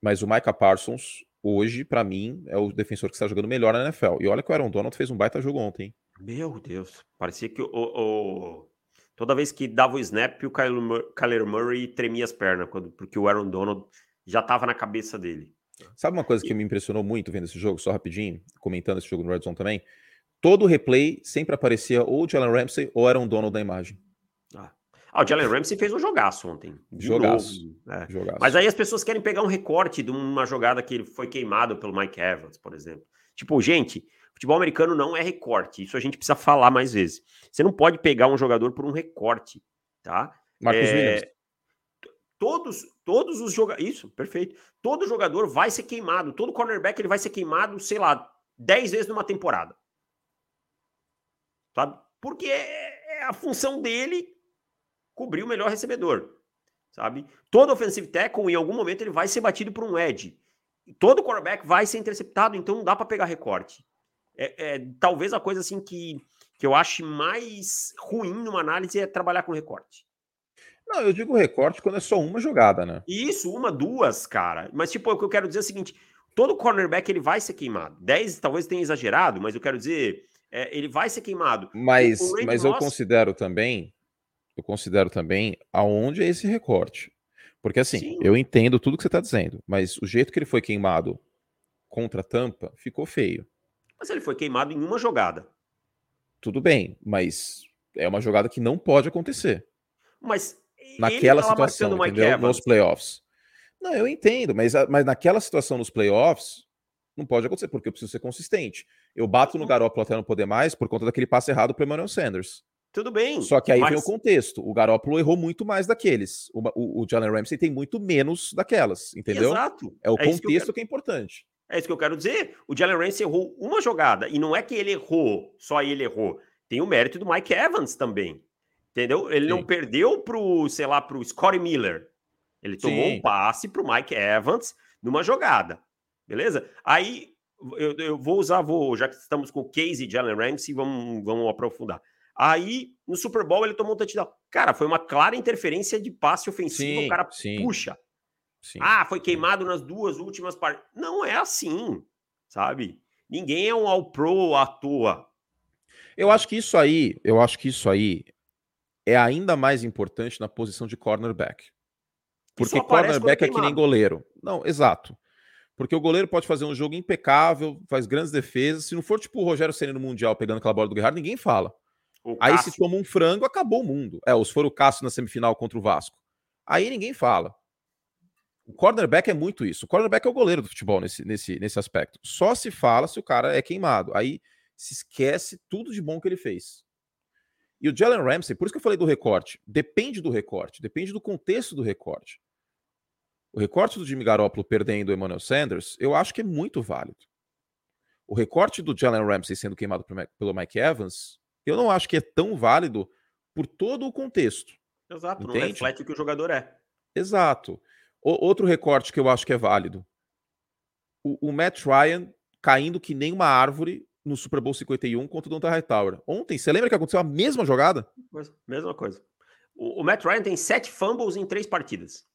Mas o Micah Parsons, hoje, para mim, é o defensor que está jogando melhor na NFL. E olha que o Aaron Donald fez um baita jogo ontem. Meu Deus. Parecia que o, o... toda vez que dava o snap, o Kyler Murray tremia as pernas, porque o Aaron Donald já estava na cabeça dele. Sabe uma coisa que me impressionou muito vendo esse jogo, só rapidinho, comentando esse jogo no Red Zone também? Todo replay sempre aparecia ou o Jalen Ramsey ou era um Donald da imagem. Ah. ah, o Jalen Ramsey fez um jogaço ontem. Jogaço, é. jogaço. Mas aí as pessoas querem pegar um recorte de uma jogada que ele foi queimado pelo Mike Evans, por exemplo. Tipo, gente, futebol americano não é recorte. Isso a gente precisa falar mais vezes. Você não pode pegar um jogador por um recorte, tá? Marcos é... Williams. Todos, todos os jogadores. Isso, perfeito. Todo jogador vai ser queimado. Todo cornerback ele vai ser queimado, sei lá, 10 vezes numa temporada sabe? Porque é, é a função dele cobrir o melhor recebedor, sabe? Todo offensive tackle, em algum momento, ele vai ser batido por um edge. Todo quarterback vai ser interceptado, então não dá para pegar recorte. É, é, talvez a coisa assim que, que eu ache mais ruim numa análise é trabalhar com recorte. Não, eu digo recorte quando é só uma jogada, né? Isso, uma, duas, cara. Mas, tipo, o que eu quero dizer é o seguinte: todo cornerback ele vai ser queimado. 10 talvez tenha exagerado, mas eu quero dizer, é, ele vai ser queimado. Mas, mas eu considero também, eu considero também aonde é esse recorte. Porque assim, Sim. eu entendo tudo que você está dizendo, mas o jeito que ele foi queimado contra a Tampa ficou feio. Mas ele foi queimado em uma jogada. Tudo bem, mas é uma jogada que não pode acontecer. Mas naquela situação, entendeu? Nos playoffs. Não, eu entendo, mas, mas naquela situação nos playoffs, não pode acontecer, porque eu preciso ser consistente. Eu bato no Garoppolo até não poder mais por conta daquele passe errado para Emmanuel Sanders. Tudo bem. Só que aí mas... vem o contexto. O Garoppolo errou muito mais daqueles. O, o, o Jalen Ramsey tem muito menos daquelas, entendeu? Exato. É o é contexto que, quero... que, é importante. É isso que eu quero dizer. O Jalen Ramsey errou uma jogada. E não é que ele errou, só ele errou. Tem o mérito do Mike Evans também. Entendeu? Ele Sim. não perdeu pro, sei lá, pro Scottie Miller. Ele tomou Sim. um passe pro Mike Evans numa jogada. Beleza? Aí eu, eu vou usar, vou, já que estamos com o case de Allen Ramsey, vamos, vamos aprofundar. Aí, no Super Bowl, ele tomou um touchdown. Cara, foi uma clara interferência de passe ofensivo, sim, o cara sim. puxa. Sim, ah, foi queimado nas duas últimas partes. Não é assim, sabe? Ninguém é um all-pro à toa. Eu acho que isso aí, eu acho que isso aí é ainda mais importante na posição de cornerback. Porque cornerback é que nem goleiro. Não, exato. Porque o goleiro pode fazer um jogo impecável, faz grandes defesas. Se não for tipo o Rogério Senna no Mundial pegando aquela bola do Guerrero, ninguém fala. Aí se toma um frango, acabou o mundo. É, ou se for o Cássio na semifinal contra o Vasco. Aí ninguém fala. O cornerback é muito isso. O cornerback é o goleiro do futebol nesse, nesse, nesse aspecto. Só se fala se o cara é queimado. Aí se esquece tudo de bom que ele fez. E o Jalen Ramsey, por isso que eu falei do recorte, depende do recorte, depende do contexto do recorte. O recorte do Jimmy Garoppolo perdendo o Emmanuel Sanders, eu acho que é muito válido. O recorte do Jalen Ramsey sendo queimado pelo Mike Evans, eu não acho que é tão válido por todo o contexto. Exato, entende? não reflete o que o jogador é. Exato. O, outro recorte que eu acho que é válido. O, o, Matt Ryan caindo que nem uma árvore no Super Bowl 51 contra o Donta Hightower. Ontem, você lembra que aconteceu a mesma jogada? Mesma coisa. O, o Matt Ryan tem sete fumbles em três partidas.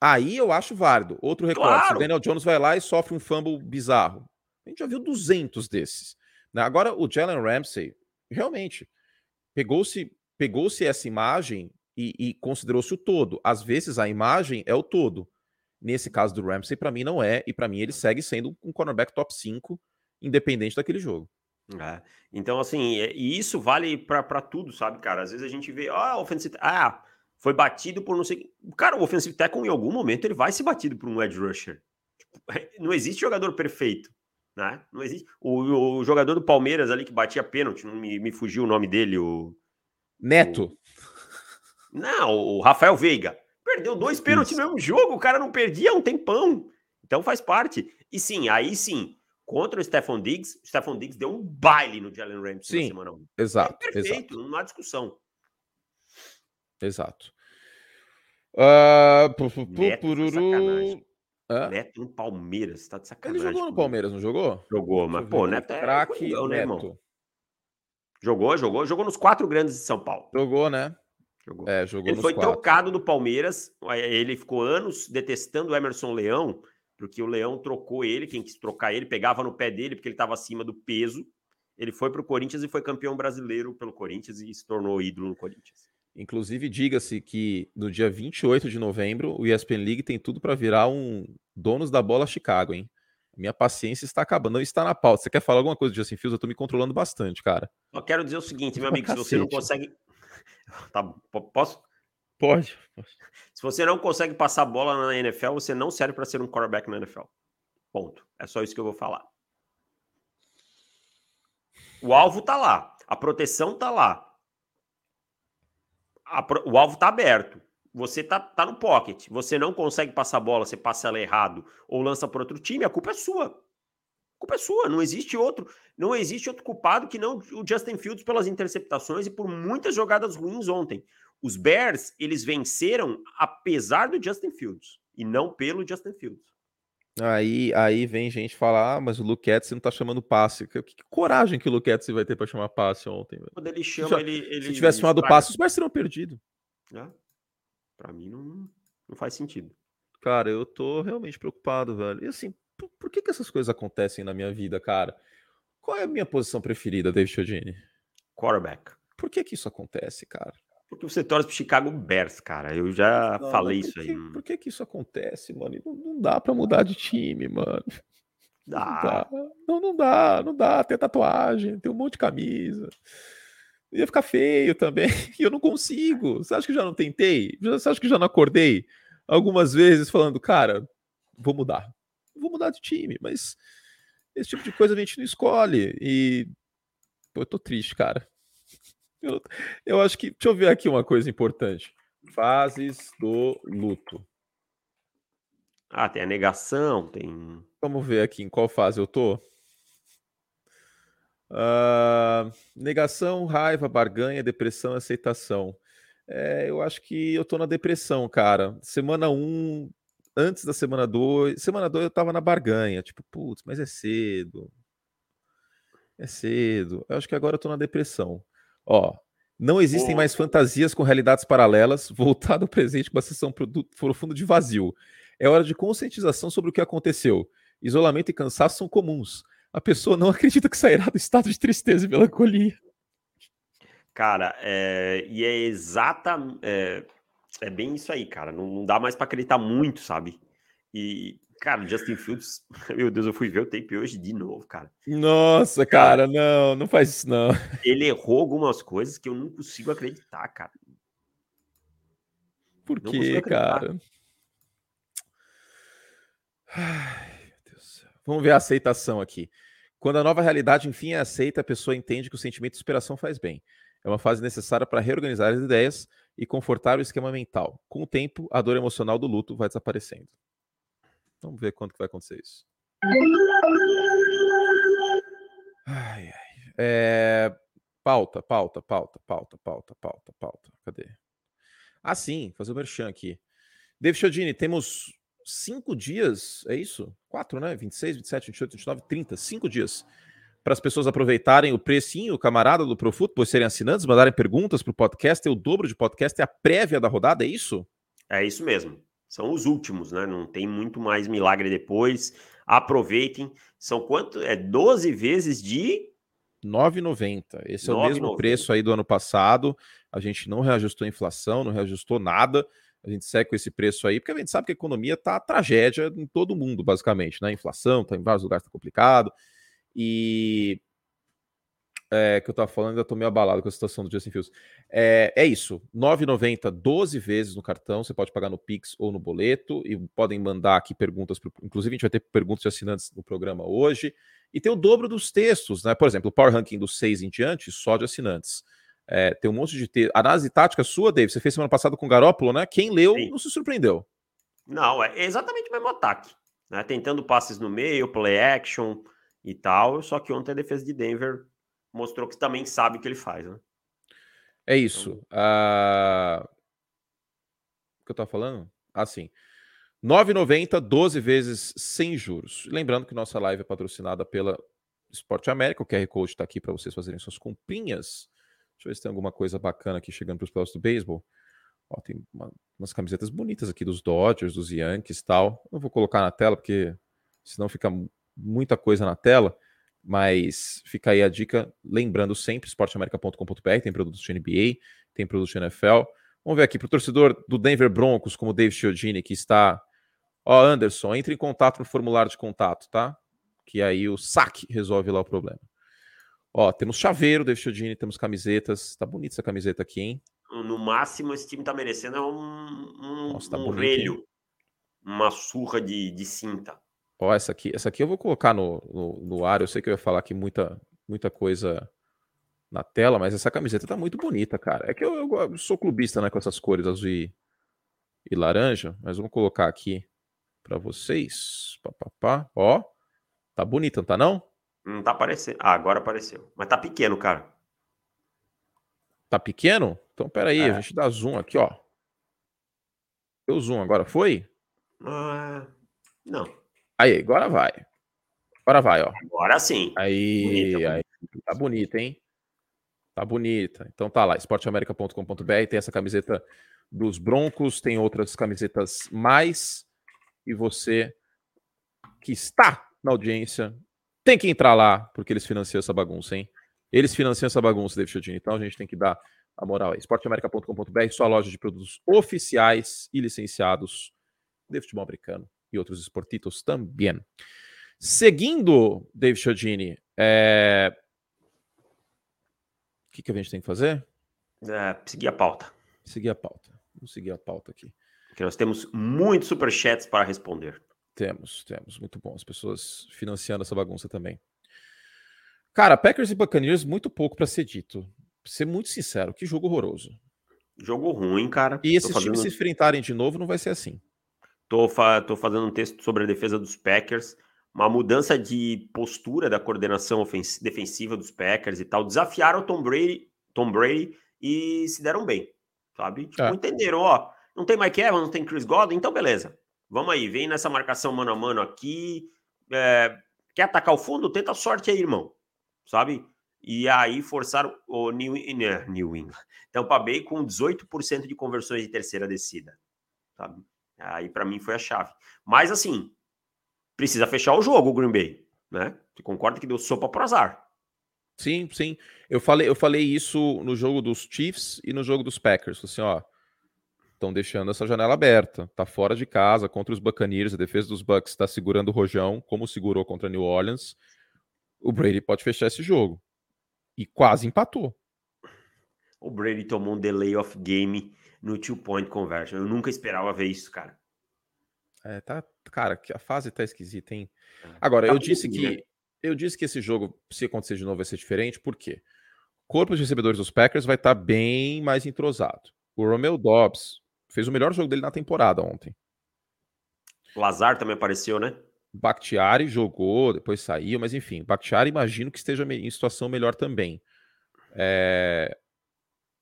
Aí eu acho válido. Outro recorte. Claro. O Daniel Jones vai lá e sofre um fumble bizarro. A gente já viu 200 desses. Né? Agora, o Jalen Ramsey, realmente, pegou-se pegou -se essa imagem e, e considerou-se o todo. Às vezes, a imagem é o todo. Nesse caso do Ramsey, para mim, não é. E para mim, ele segue sendo um cornerback top 5, independente daquele jogo. É. Então, assim, e isso vale para tudo, sabe, cara? Às vezes a gente vê, ah, ofensivo. Ah, foi batido por não sei. Cara, o offensive tackle em algum momento ele vai ser batido por um edge rusher. Tipo, não existe jogador perfeito, né? Não existe. O, o, jogador do Palmeiras ali que batia pênalti, não me, me fugiu o nome dele, o Neto. O... Não, o Rafael Veiga. Perdeu dois pênaltis no mesmo jogo, o cara não perdia há um tempão. Então faz parte. E sim, aí sim, contra o Stephon Diggs, o Stephon Diggs deu um baile no Jalen Ramsey sim, na semana 1. Exato. É perfeito, exato. não há discussão. Exato. Uh, pu, pu, pu, Neto, pururu... Neto no Palmeiras, tá de sacanagem. Ele jogou no Palmeiras, não jogou? Jogou, mas pô, Neto é craque, né, irmão? Jogou, jogou, jogou nos quatro grandes de São Paulo. Jogou, né? Jogou. É, jogou ele foi quatro. trocado do Palmeiras. Ele ficou anos detestando o Emerson Leão, porque o Leão trocou ele, quem quis trocar ele, pegava no pé dele, porque ele estava acima do peso. Ele foi para o Corinthians e foi campeão brasileiro pelo Corinthians e se tornou ídolo no Corinthians. Inclusive, diga-se que no dia 28 de novembro, o ESPN League tem tudo para virar um donos da bola Chicago, hein? Minha paciência está acabando, não está na pauta. Você quer falar alguma coisa Justin Fields? Eu estou me controlando bastante, cara. Eu quero dizer o seguinte, meu amigo, se você não consegue. Tá, posso? Pode. Se você não consegue passar bola na NFL, você não serve para ser um quarterback na NFL. Ponto. É só isso que eu vou falar. O alvo tá lá, a proteção tá lá. A, o alvo tá aberto. Você tá, tá no pocket, você não consegue passar a bola, você passa ela errado ou lança para outro time, a culpa é sua. Culpa é sua, não existe outro, não existe outro culpado que não o Justin Fields pelas interceptações e por muitas jogadas ruins ontem. Os Bears, eles venceram apesar do Justin Fields e não pelo Justin Fields. Aí, aí vem gente falar, ah, mas o Luke não tá chamando passe. Que, que, coragem que o Luke vai ter para chamar passe ontem. Velho. Quando ele chama, ele, ele, Se tivesse chamado passe, os Bears teriam perdido. É. Para mim não, não faz sentido. Cara, eu tô realmente preocupado, velho. E assim, por, por, que, que essas coisas acontecem na minha vida, cara? Qual é a minha posição preferida, David Chiodini? Quarterback. Por que que isso acontece, cara? Porque você torce pro Chicago Bears, cara. Eu já não, falei isso aí. Por que que isso acontece, mano? Não, não dá para mudar de time, mano. Dá. Não dá. Não, não dá, não dá. Tem tatuagem, tem um monte de camisa ia ficar feio também. E eu não consigo. Você acha que já não tentei? Você acha que já não acordei algumas vezes falando, cara, vou mudar. Vou mudar de time, mas esse tipo de coisa a gente não escolhe. E pô, eu tô triste, cara. Eu, eu acho que. Deixa eu ver aqui uma coisa importante. Fases do luto. Ah, tem a negação, tem. Vamos ver aqui em qual fase eu tô. Uh, negação, raiva, barganha, depressão, aceitação. É, eu acho que eu tô na depressão, cara. Semana 1, um, antes da semana 2, semana 2 eu tava na barganha, tipo, putz, mas é cedo. É cedo. Eu acho que agora eu tô na depressão. Ó, não existem mais fantasias com realidades paralelas, voltado ao presente com uma sessão profundo de vazio. É hora de conscientização sobre o que aconteceu. Isolamento e cansaço são comuns a pessoa não acredita que sairá do estado de tristeza e melancolia. Cara, é, e é exata. É, é, bem isso aí, cara. Não, não dá mais para acreditar muito, sabe? E, cara, Justin Fields, meu Deus, eu fui ver o tape hoje de novo, cara. Nossa, cara, cara não, não faz isso, não. Ele errou algumas coisas que eu não consigo acreditar, cara. Por quê, cara? Ai, meu Deus. Vamos ver a aceitação aqui. Quando a nova realidade enfim é aceita, a pessoa entende que o sentimento de superação faz bem. É uma fase necessária para reorganizar as ideias e confortar o esquema mental. Com o tempo, a dor emocional do luto vai desaparecendo. Vamos ver quando que vai acontecer isso. Ai, ai. É... Pauta, pauta, pauta, pauta, pauta, pauta, pauta. Cadê? Ah, sim, fazer o merchan aqui. David Chiodini, temos cinco dias, é isso? Quatro, né? 26, 27, 28, 29, 30, cinco dias. Para as pessoas aproveitarem o precinho, o camarada do Pro Football, serem assinantes, mandarem perguntas para o podcast, ter o dobro de podcast, é a prévia da rodada, é isso? É isso mesmo. São os últimos, né? Não tem muito mais milagre depois. Aproveitem. São quanto? É 12 vezes de 9,90. Esse é o mesmo preço aí do ano passado. A gente não reajustou a inflação, não reajustou nada a gente segue com esse preço aí, porque a gente sabe que a economia está tragédia em todo mundo, basicamente, né? A inflação está em vários lugares, tá complicado. E é, que eu estava falando, ainda estou meio abalado com a situação do Justin Fields. É, é isso, 9,90, 12 vezes no cartão, você pode pagar no Pix ou no boleto, e podem mandar aqui perguntas, pro, inclusive a gente vai ter perguntas de assinantes no programa hoje, e tem o dobro dos textos, né? Por exemplo, o Power Ranking dos seis em diante, só de assinantes. É, tem um monte de texto. Análise tática sua, Dave, você fez semana passada com o Garópolo, né? Quem leu Sim. não se surpreendeu. Não, é exatamente o mesmo ataque. Né? Tentando passes no meio, play action e tal. Só que ontem a defesa de Denver mostrou que também sabe o que ele faz, né? É isso. Então... O que eu tava falando? Ah, sim. 9,90, 12 vezes sem juros. Lembrando que nossa live é patrocinada pela Esporte América. O QR Code está aqui para vocês fazerem suas comprinhas. Deixa eu ver se tem alguma coisa bacana aqui chegando para os playoffs do beisebol. Ó, tem uma, umas camisetas bonitas aqui dos Dodgers, dos Yankees tal. Não vou colocar na tela porque senão fica muita coisa na tela. Mas fica aí a dica, lembrando sempre, esporteamerica.com.br, tem produtos de NBA, tem produtos de NFL. Vamos ver aqui, para o torcedor do Denver Broncos, como o David Chiodini, que está... Ó, Anderson, entre em contato no formulário de contato, tá? Que aí o saque resolve lá o problema. Ó, temos chaveiro, David Chiodini, temos camisetas. Tá bonita essa camiseta aqui, hein? No máximo, esse time tá merecendo um, um, Nossa, tá um relho. Uma surra de, de cinta. Ó, essa aqui, essa aqui eu vou colocar no, no, no, ar. Eu sei que eu ia falar aqui muita, muita coisa na tela, mas essa camiseta tá muito bonita, cara. É que eu, eu sou clubista, né, com essas cores azul e, e laranja, mas vamos colocar aqui para vocês. Pá, pá, pá. Ó, tá bonita, não tá não? Não tá aparecendo. Ah, agora apareceu. Mas tá pequeno, cara. Tá pequeno? Então, peraí, é. a gente dá zoom aqui, ó. Deu zoom agora, foi? Ah, não. Aí, agora vai. Agora vai, ó. Agora sim. Aí, bonita, aí. Tá bonita, hein? Tá bonita. Então tá lá, esporteamerica.com.br, tem essa camiseta dos Broncos, tem outras camisetas mais. E você que está na audiência tem que entrar lá, porque eles financiam essa bagunça, hein? Eles financiam essa bagunça, David Chodini. Então a gente tem que dar a moral aí. esporteamerica.com.br, sua loja de produtos oficiais e licenciados de futebol americano e outros esportitos também. Seguindo, David Chodini, é... o que, que a gente tem que fazer? É, seguir a pauta. Seguir a pauta. Vamos seguir a pauta aqui. Porque nós temos muitos superchats para responder. Temos, temos. Muito bom. As pessoas financiando essa bagunça também. Cara, Packers e Buccaneers, muito pouco para ser dito. Pra ser muito sincero, que jogo horroroso. Jogo ruim, cara. E esses fazendo... times se enfrentarem de novo não vai ser assim. Tô, fa... fazendo um texto sobre a defesa dos Packers. Uma mudança de postura da coordenação defensiva dos Packers e tal. Desafiaram o Tom Brady, Tom Brady e se deram bem. Sabe? Tipo, é. entenderam, ó. Não tem Mike Evans, não tem Chris Godwin, então beleza. Vamos aí, vem nessa marcação mano a mano aqui. É, quer atacar o fundo? Tenta a sorte aí, irmão. Sabe? E aí forçaram o New, né, New England. Tampa Bay com 18% de conversões de terceira descida. Sabe? Aí para mim foi a chave. Mas assim, precisa fechar o jogo o Green Bay, né? Você concorda que deu sopa pro azar? Sim, sim. Eu falei, eu falei isso no jogo dos Chiefs e no jogo dos Packers. Assim, ó, estão deixando essa janela aberta. Tá fora de casa contra os Buccaneers. A defesa dos Bucks está segurando o rojão, como segurou contra New Orleans. O Brady pode fechar esse jogo. E quase empatou. O Brady tomou um delay of game no two-point conversion. Eu nunca esperava ver isso, cara. É, tá, cara, a fase tá esquisita, hein? É, Agora, tá eu disse que né? eu disse que esse jogo, se acontecer de novo, vai ser diferente, por quê? O corpo de recebedores dos Packers vai estar tá bem mais entrosado. O Romeo Dobbs Fez o melhor jogo dele na temporada ontem. Lazar também apareceu, né? Bakhtiari jogou, depois saiu, mas enfim, Bakhtiari imagino que esteja em situação melhor também. É...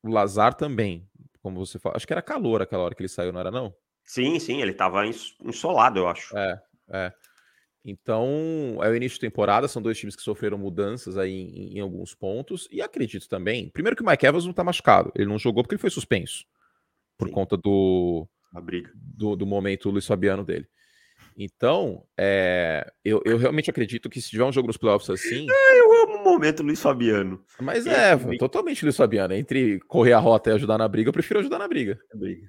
O Lazar também, como você fala. Acho que era calor aquela hora que ele saiu, não era não? Sim, sim, ele estava insolado, eu acho. É, é. Então, é o início de temporada, são dois times que sofreram mudanças aí em, em alguns pontos, e acredito também, primeiro que o Mike Evans não está machucado, ele não jogou porque ele foi suspenso por Sim. conta do, do, do momento Luiz Fabiano dele. Então, é, eu, eu realmente acredito que se tiver um jogo nos playoffs assim. É, momento Luiz Fabiano. Mas é, é totalmente Luiz Fabiano. Entre correr a rota e ajudar na briga, eu prefiro ajudar na briga. briga.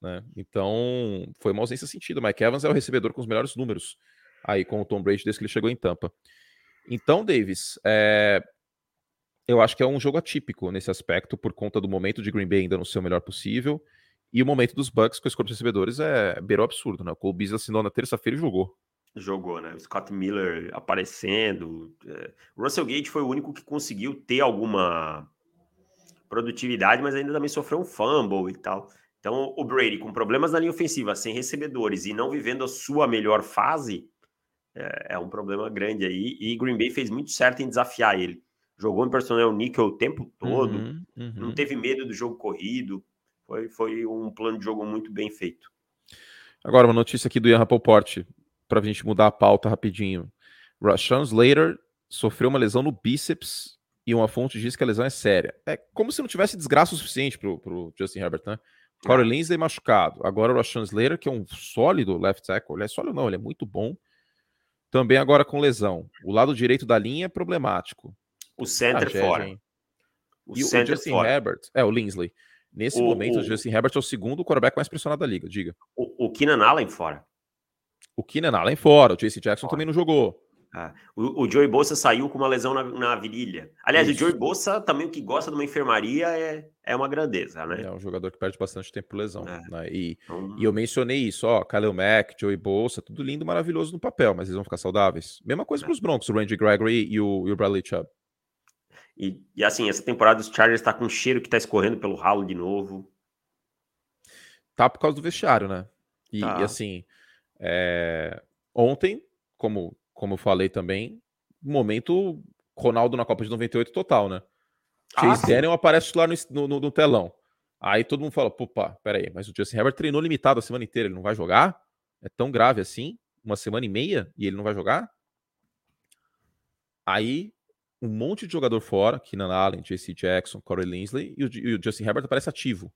Né? Então, foi uma ausência sentido. Mike Evans é o recebedor com os melhores números aí com o Tom Brady desde que ele chegou em Tampa. Então, Davis, é, eu acho que é um jogo atípico nesse aspecto, por conta do momento de Green Bay ainda no seu melhor possível. E o momento dos Bucks com os corpos recebedores é beirou absurdo, né? O Cole Beasley assinou na terça-feira e jogou. Jogou, né? O Scott Miller aparecendo. É... Russell Gage foi o único que conseguiu ter alguma produtividade, mas ainda também sofreu um fumble e tal. Então, o Brady, com problemas na linha ofensiva, sem recebedores e não vivendo a sua melhor fase, é, é um problema grande aí. E Green Bay fez muito certo em desafiar ele jogou em personal níquel o tempo todo, uhum, uhum. não teve medo do jogo corrido. Foi, foi um plano de jogo muito bem feito. Agora, uma notícia aqui do Ian Rappaport, para a gente mudar a pauta rapidinho. Rashawn Slater sofreu uma lesão no bíceps e uma fonte diz que a lesão é séria. É como se não tivesse desgraça o suficiente pro, pro Justin Herbert, né? Corey Linsley machucado. Agora o Rashan Slater, que é um sólido left tackle. Ele é sólido não, ele é muito bom. Também agora com lesão. O lado direito da linha é problemático. O center ah, fora. O e center o Justin fora. Herbert, é o Linsley. Nesse o, momento, o, o Justin Herbert é o segundo quarterback mais pressionado da liga, diga. O, o Keenan Allen fora. O Keenan Allen fora, o JC Jackson fora. também não jogou. Ah, o, o Joey Bolsa saiu com uma lesão na, na virilha. Aliás, Isso. o Joey Bolsa também o que gosta de uma enfermaria é, é uma grandeza, né? É um jogador que perde bastante tempo por lesão. É. Né? E, então... e eu mencionei isso, ó, Khalil Mack, Joey Bolsa, tudo lindo, maravilhoso no papel, mas eles vão ficar saudáveis. Mesma coisa é. para os Broncos, o Randy Gregory e o, e o Bradley Chubb. E, e assim, essa temporada os Chargers está com um cheiro que está escorrendo pelo ralo de novo. Tá por causa do vestiário, né? E, tá. e assim, é... ontem, como, como eu falei também, momento Ronaldo na Copa de 98 total, né? Ah, Chase Daniel aparece lá no, no, no, telão. Aí todo mundo fala, pá, peraí, mas o Justin Herbert treinou limitado a semana inteira, ele não vai jogar? É tão grave assim? Uma semana e meia e ele não vai jogar? Aí, um monte de jogador fora, Keenan Allen, JC Jackson, Corey Linsley, e o, e o Justin Herbert aparece ativo.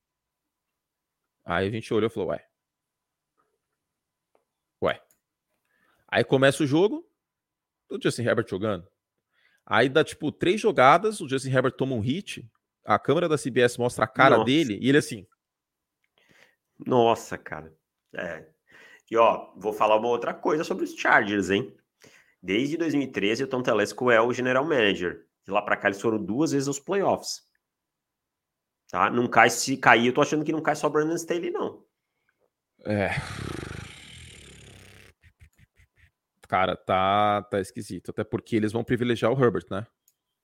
Aí a gente olhou e falou. Ué. Aí começa o jogo, o Justin Herbert jogando. Aí dá tipo três jogadas, o Justin Herbert toma um hit, a câmera da CBS mostra a cara Nossa. dele e ele assim. Nossa, cara. É. E ó, vou falar uma outra coisa sobre os Chargers, hein? Desde 2013, o Tom Telesco é o general manager. De lá para cá, eles foram duas vezes aos playoffs. Tá? Não cai se cair, eu tô achando que não cai só Brandon Staley, não. É. Cara, tá, tá esquisito. Até porque eles vão privilegiar o Herbert, né?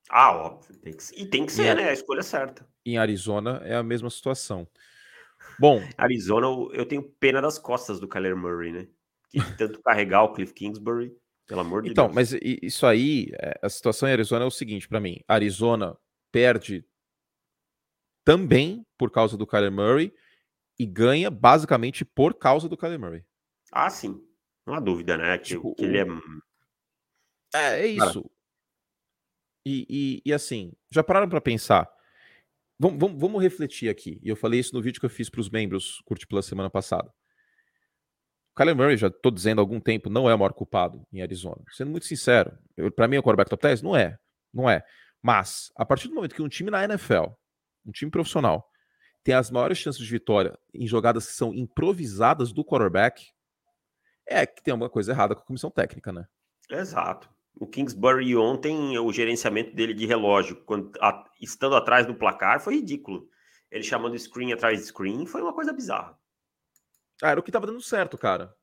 Ah, óbvio. Tem que, e tem que ser, e né? A escolha certa. Em Arizona é a mesma situação. Bom. Arizona, eu tenho pena das costas do Kyler Murray, né? Que tanto carregar o Cliff Kingsbury, pelo amor de então, Deus. Então, mas isso aí, é, a situação em Arizona é o seguinte para mim: Arizona perde também por causa do Kyler Murray e ganha basicamente por causa do Kyler Murray. Ah, sim. Não há dúvida, né? Que, tipo, que ele é. É, é isso. E, e, e, assim, já pararam para pensar? Vamos, vamos, vamos, refletir aqui. E eu falei isso no vídeo que eu fiz para os membros Curte pela semana passada. O Kyler Murray, já estou dizendo há algum tempo, não é o maior culpado em Arizona. Sendo muito sincero, para mim é o quarterback top 10? Não é. Não é. Mas, a partir do momento que um time na NFL um time profissional, tem as maiores chances de vitória em jogadas que são improvisadas do quarterback, é que tem alguma coisa errada com a comissão técnica, né? Exato. O Kingsbury ontem, o gerenciamento dele de relógio, quando, a, estando atrás do placar, foi ridículo. Ele chamando screen atrás de screen foi uma coisa bizarra. Ah, era o que estava dando certo, cara.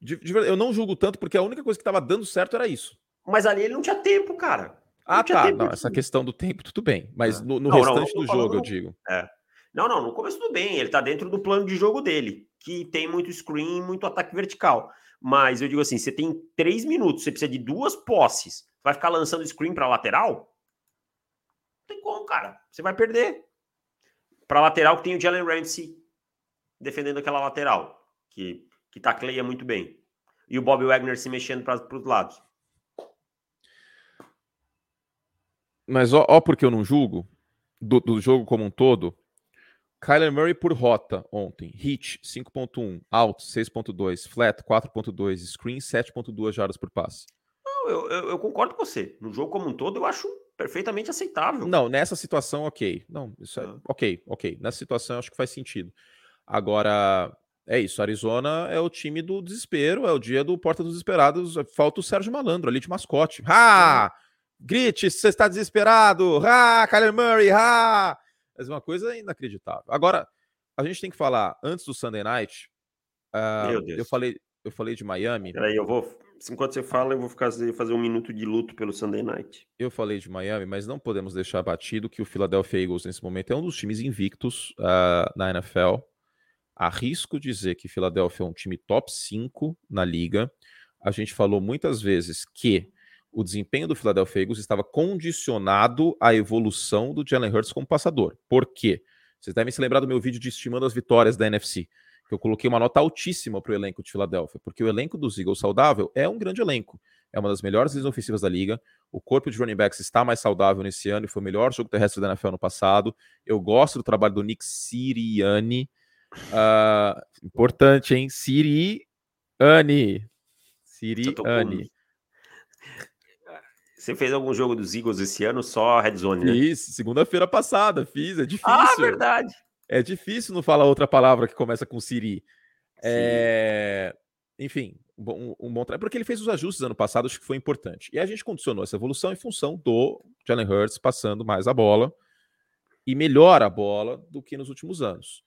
De, de, eu não julgo tanto, porque a única coisa que estava dando certo era isso. Mas ali ele não tinha tempo, cara. Ah, tá. Não, essa questão do tempo, tudo bem. Mas é. no, no não, restante não, do jogo, eu digo. É. Não, não, no começo tudo bem. Ele tá dentro do plano de jogo dele, que tem muito screen, muito ataque vertical. Mas eu digo assim: você tem três minutos, você precisa de duas posses. Vai ficar lançando screen para lateral? Não tem como, cara. Você vai perder. Para lateral que tem o Jalen Ramsey defendendo aquela lateral, que, que tacleia muito bem. E o Bob Wagner se mexendo para os lados. Mas ó, ó porque eu não julgo, do, do jogo como um todo, Kyler Murray por rota ontem. Hit 5.1, out 6.2, flat 4.2, screen 7.2 jardas por passe. Não, eu, eu, eu, concordo com você. No jogo como um todo, eu acho perfeitamente aceitável. Não, nessa situação, ok. Não, isso é, ah. ok, ok. Nessa situação, acho que faz sentido. Agora, é isso. Arizona é o time do desespero, é o dia do Porta dos Desesperados. Falta o Sérgio Malandro ali de mascote. Ah! Grite, você está desesperado. Ah, Kyler Murray, ah! Mas uma coisa inacreditável. Agora, a gente tem que falar, antes do Sunday Night, uh, Meu Deus. eu falei, eu falei de Miami. Peraí, eu vou. Enquanto você fala, eu vou fazer, fazer um minuto de luto pelo Sunday Night. Eu falei de Miami, mas não podemos deixar batido que o Philadelphia Eagles, nesse momento, é um dos times invictos uh, na NFL. Arrisco dizer que Philadelphia é um time top 5 na liga. A gente falou muitas vezes que o desempenho do Philadelphia Eagles estava condicionado à evolução do Jalen Hurts como passador. Por quê? Vocês devem se lembrar do meu vídeo de estimando as vitórias da NFC, que eu coloquei uma nota altíssima para o elenco de Filadélfia, porque o elenco dos Eagles saudável é um grande elenco. é uma das melhores linhas ofensivas da liga. O corpo de running backs está mais saudável nesse ano e foi o melhor jogo terrestre da NFL no passado. Eu gosto do trabalho do Nick Sirianni. Uh, importante, hein? Sirianni. Sirianni. Você fez algum jogo dos Eagles esse ano, só Red Zone, né? Isso, segunda-feira passada, fiz, é difícil. Ah, verdade. É difícil não falar outra palavra que começa com Siri. É... Enfim, um, um bom trabalho, porque ele fez os ajustes ano passado, acho que foi importante. E a gente condicionou essa evolução em função do Jalen Hurts passando mais a bola e melhor a bola do que nos últimos anos.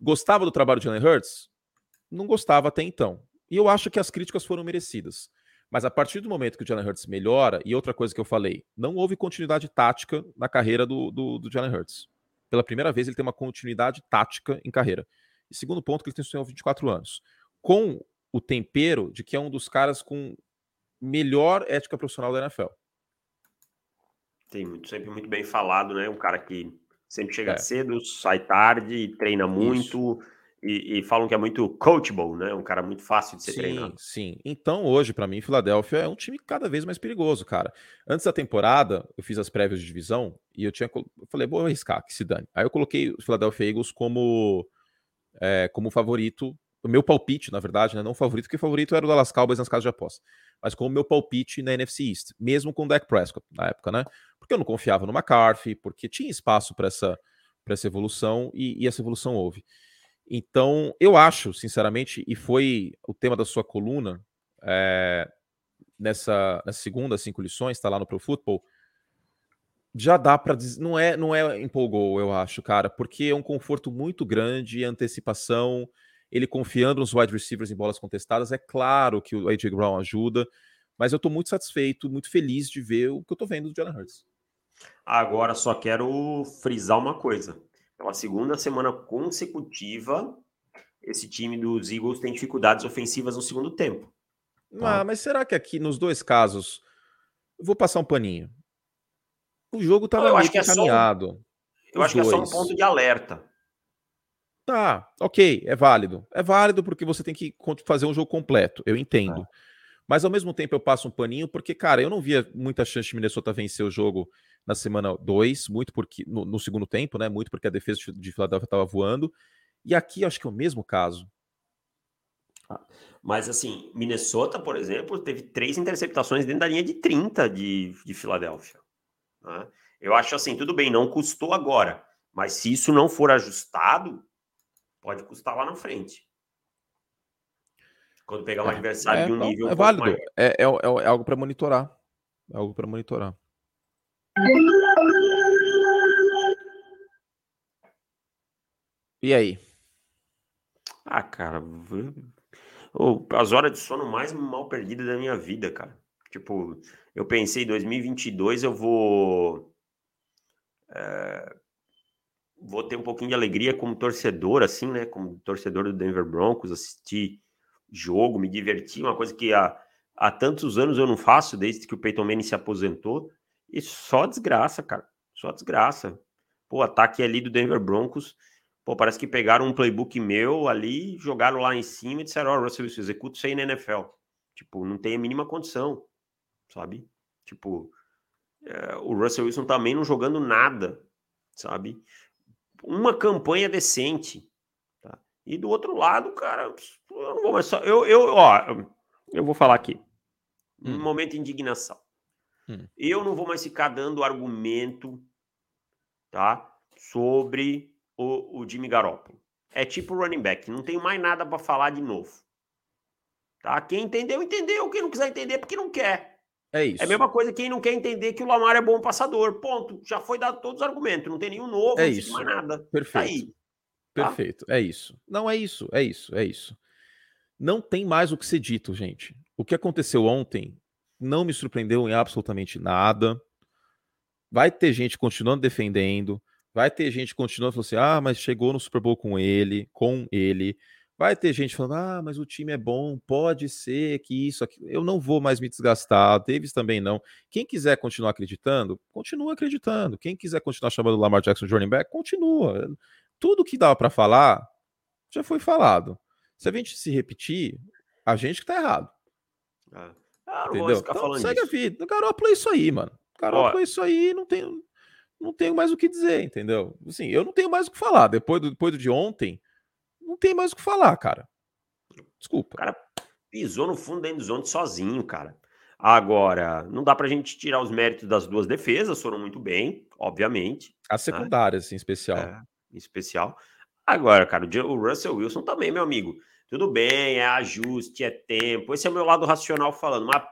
Gostava do trabalho de Jalen Hurts? Não gostava até então. E eu acho que as críticas foram merecidas. Mas a partir do momento que o Jalen Hurts melhora, e outra coisa que eu falei, não houve continuidade tática na carreira do, do, do Jalen Hurts. Pela primeira vez, ele tem uma continuidade tática em carreira. E segundo ponto, que ele tem só 24 anos. Com o tempero de que é um dos caras com melhor ética profissional da NFL. Tem muito, sempre muito bem falado, né? Um cara que sempre chega é. cedo, sai tarde, treina muito e, e, falam que é muito coachable, né? Um cara muito fácil de ser sim, treinado. Sim, Então hoje, para mim, Filadélfia é um time cada vez mais perigoso, cara. Antes da temporada, eu fiz as prévias de divisão e eu tinha, eu falei, vou arriscar que se dane. Aí eu coloquei o Philadelphia Eagles como é, como favorito o meu palpite, na verdade, né, não favorito, porque favorito era o Dallas Cowboys nas casas de aposta, mas como meu palpite na NFC East, mesmo com o Dak Prescott na época, né? Porque eu não confiava no McCarthy, porque tinha espaço para essa, essa evolução e, e, essa evolução houve. Então, eu acho, sinceramente, e foi o tema da sua coluna é, nessa, nessa segunda cinco lições, está lá no Pro Football, já dá para dizer, não é, não é empolgou, eu acho, cara, porque é um conforto muito grande, antecipação, ele confiando nos wide receivers em bolas contestadas. É claro que o A.J. Brown ajuda, mas eu estou muito satisfeito, muito feliz de ver o que eu estou vendo do Jalen Hurts. Agora só quero frisar uma coisa. Pela segunda semana consecutiva, esse time dos Eagles tem dificuldades ofensivas no segundo tempo. Tá? Ah, mas será que aqui nos dois casos, vou passar um paninho. O jogo estava meio que encaminhado. É só, eu acho dois. que é só um ponto de alerta. Tá, ok, é válido. É válido porque você tem que fazer um jogo completo, eu entendo. É. Mas ao mesmo tempo eu passo um paninho porque, cara, eu não via muita chance de Minnesota vencer o jogo na semana 2, muito porque no, no, segundo tempo, né? Muito porque a defesa de Philadelphia estava voando. E aqui acho que é o mesmo caso. Ah, mas assim, Minnesota, por exemplo, teve três interceptações dentro da linha de 30 de, de Filadélfia. Né? Eu acho assim, tudo bem, não custou agora. Mas se isso não for ajustado, pode custar lá na frente. Quando pegar um é, adversário é, de um nível. É válido. É, é, é, algo para monitorar. É algo para monitorar. E aí? Ah, cara. As horas de sono mais mal perdidas da minha vida, cara. Tipo, eu pensei, 2022 eu vou. É, vou ter um pouquinho de alegria como torcedor, assim, né? Como torcedor do Denver Broncos, assistir jogo, me divertir, uma coisa que há, há tantos anos eu não faço, desde que o Peyton Manning se aposentou. E só desgraça, cara. Só desgraça. Pô, ataque ali do Denver Broncos. Pô, parece que pegaram um playbook meu ali, jogaram lá em cima e disseram: Ó, oh, Russell Wilson, executa isso aí na NFL. Tipo, não tem a mínima condição, sabe? Tipo, é, o Russell Wilson também não jogando nada, sabe? uma campanha decente. Tá? E do outro lado, cara, eu não vou mais só. Eu, eu, ó, eu vou falar aqui. Um hum. momento de indignação. Hum. Eu não vou mais ficar dando argumento, tá? Sobre o, o Jimmy Garoppolo. É tipo running back, não tenho mais nada para falar de novo. Tá? Quem entendeu, entendeu. Quem não quiser entender, porque não quer. É isso. É a mesma coisa quem não quer entender que o Lamar é bom passador. Ponto. Já foi dado todos os argumentos. Não tem nenhum novo, é não isso. mais nada. Tá Perfeito. Tá Perfeito. É isso. Não é isso. É isso. É isso. Não tem mais o que ser dito, gente. O que aconteceu ontem não me surpreendeu em absolutamente nada. Vai ter gente continuando defendendo. Vai ter gente continuando falando assim: ah, mas chegou no Super Bowl com ele, com ele. Vai ter gente falando, ah, mas o time é bom, pode ser que isso, aqui. Eu não vou mais me desgastar, Davis também não. Quem quiser continuar acreditando, continua acreditando. Quem quiser continuar chamando o Lamar Jackson de running back, continua. Tudo que dava para falar já foi falado. Se a gente se repetir, a gente que tá errado. É. Ah, entendeu? Então, segue disso. a vida. O Garoppolo é isso aí, mano. Garoppolo é isso aí, não tem, não tenho mais o que dizer, entendeu? Assim, eu não tenho mais o que falar. Depois do, depois do de ontem, não tem mais o que falar, cara. Desculpa. O cara pisou no fundo da endzone sozinho, cara. Agora, não dá pra gente tirar os méritos das duas defesas, foram muito bem, obviamente. As né? secundárias, né? em especial. É, em especial. Agora, cara, o Russell Wilson também, meu amigo. Tudo bem, é ajuste, é tempo. Esse é o meu lado racional falando. Mas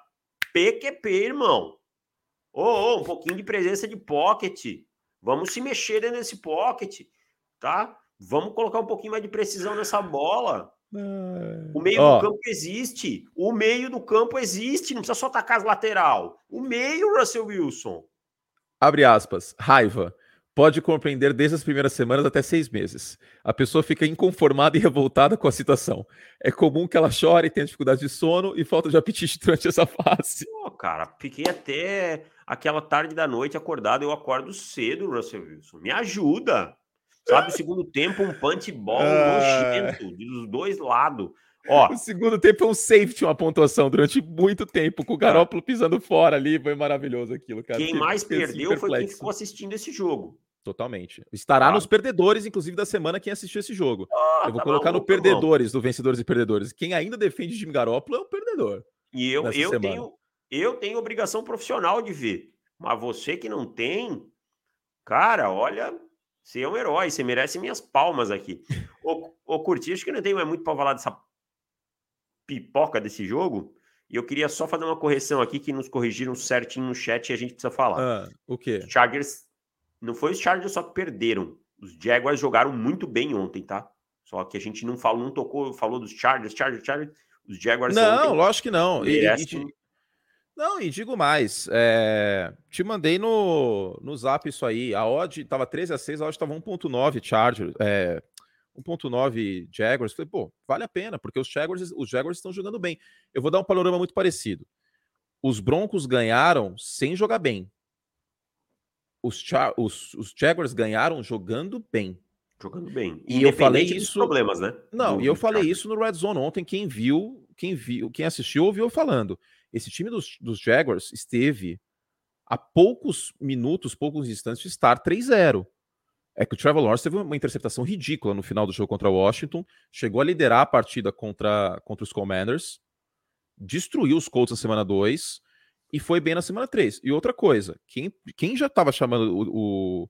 PQP, irmão. Ô, oh, oh, um pouquinho de presença de pocket. Vamos se mexer dentro desse pocket, tá? Vamos colocar um pouquinho mais de precisão nessa bola. O meio oh. do campo existe. O meio do campo existe. Não precisa só tacar as lateral. O meio, Russell Wilson. Abre aspas. Raiva. Pode compreender desde as primeiras semanas até seis meses. A pessoa fica inconformada e revoltada com a situação. É comum que ela chore tenha dificuldade de sono e falta de apetite durante essa fase. Pô, cara, fiquei até aquela tarde da noite acordado. Eu acordo cedo, Russell Wilson. Me ajuda. Sabe, o segundo tempo, um punch ball ah. nojento dos dois lados. Ó, o segundo tempo é um safety, uma pontuação durante muito tempo, com o Garópolo pisando fora ali. Foi maravilhoso aquilo, cara. Quem mais perdeu foi quem ficou assistindo esse jogo. Totalmente. Estará ah. nos perdedores, inclusive, da semana quem assistiu esse jogo. Ah, eu vou tá colocar no perdedores, do vencedores e perdedores. Quem ainda defende Jimmy Garoppolo é o perdedor. E eu, eu tenho eu tenho obrigação profissional de ver. Mas você que não tem, cara, olha, você é um herói, você merece minhas palmas aqui. ô, ô Curti, acho que não tem mais muito para falar dessa pipoca desse jogo. E eu queria só fazer uma correção aqui que nos corrigiram certinho no chat e a gente precisa falar. Ah, o quê? Chargers. Não foi os Chargers só que perderam. Os Jaguars jogaram muito bem ontem, tá? Só que a gente não falou, não tocou, falou dos Chargers, Chargers, Chargers. Os Jaguars. Não, ontem, lógico que não. E, e, não, e digo mais, é... te mandei no, no zap isso aí. A odd estava 13 a 6, a odd estava 1.9 Charger, é... 1.9 Jaguars. Falei, pô, vale a pena, porque os Jaguars, os Jaguars estão jogando bem. Eu vou dar um panorama muito parecido. Os Broncos ganharam sem jogar bem. Os, Char... os, os Jaguars ganharam jogando bem. Jogando bem. E eu falei isso. problemas, né? Não, e eu falei isso no Red Zone ontem. Quem viu, quem viu, quem assistiu, ouviu falando. Esse time dos, dos Jaguars esteve a poucos minutos, poucos instantes de estar 3-0. É que o Trevor Lawrence teve uma interceptação ridícula no final do jogo contra o Washington, chegou a liderar a partida contra, contra os Commanders, destruiu os Colts na semana 2 e foi bem na semana 3. E outra coisa, quem, quem já estava chamando o, o,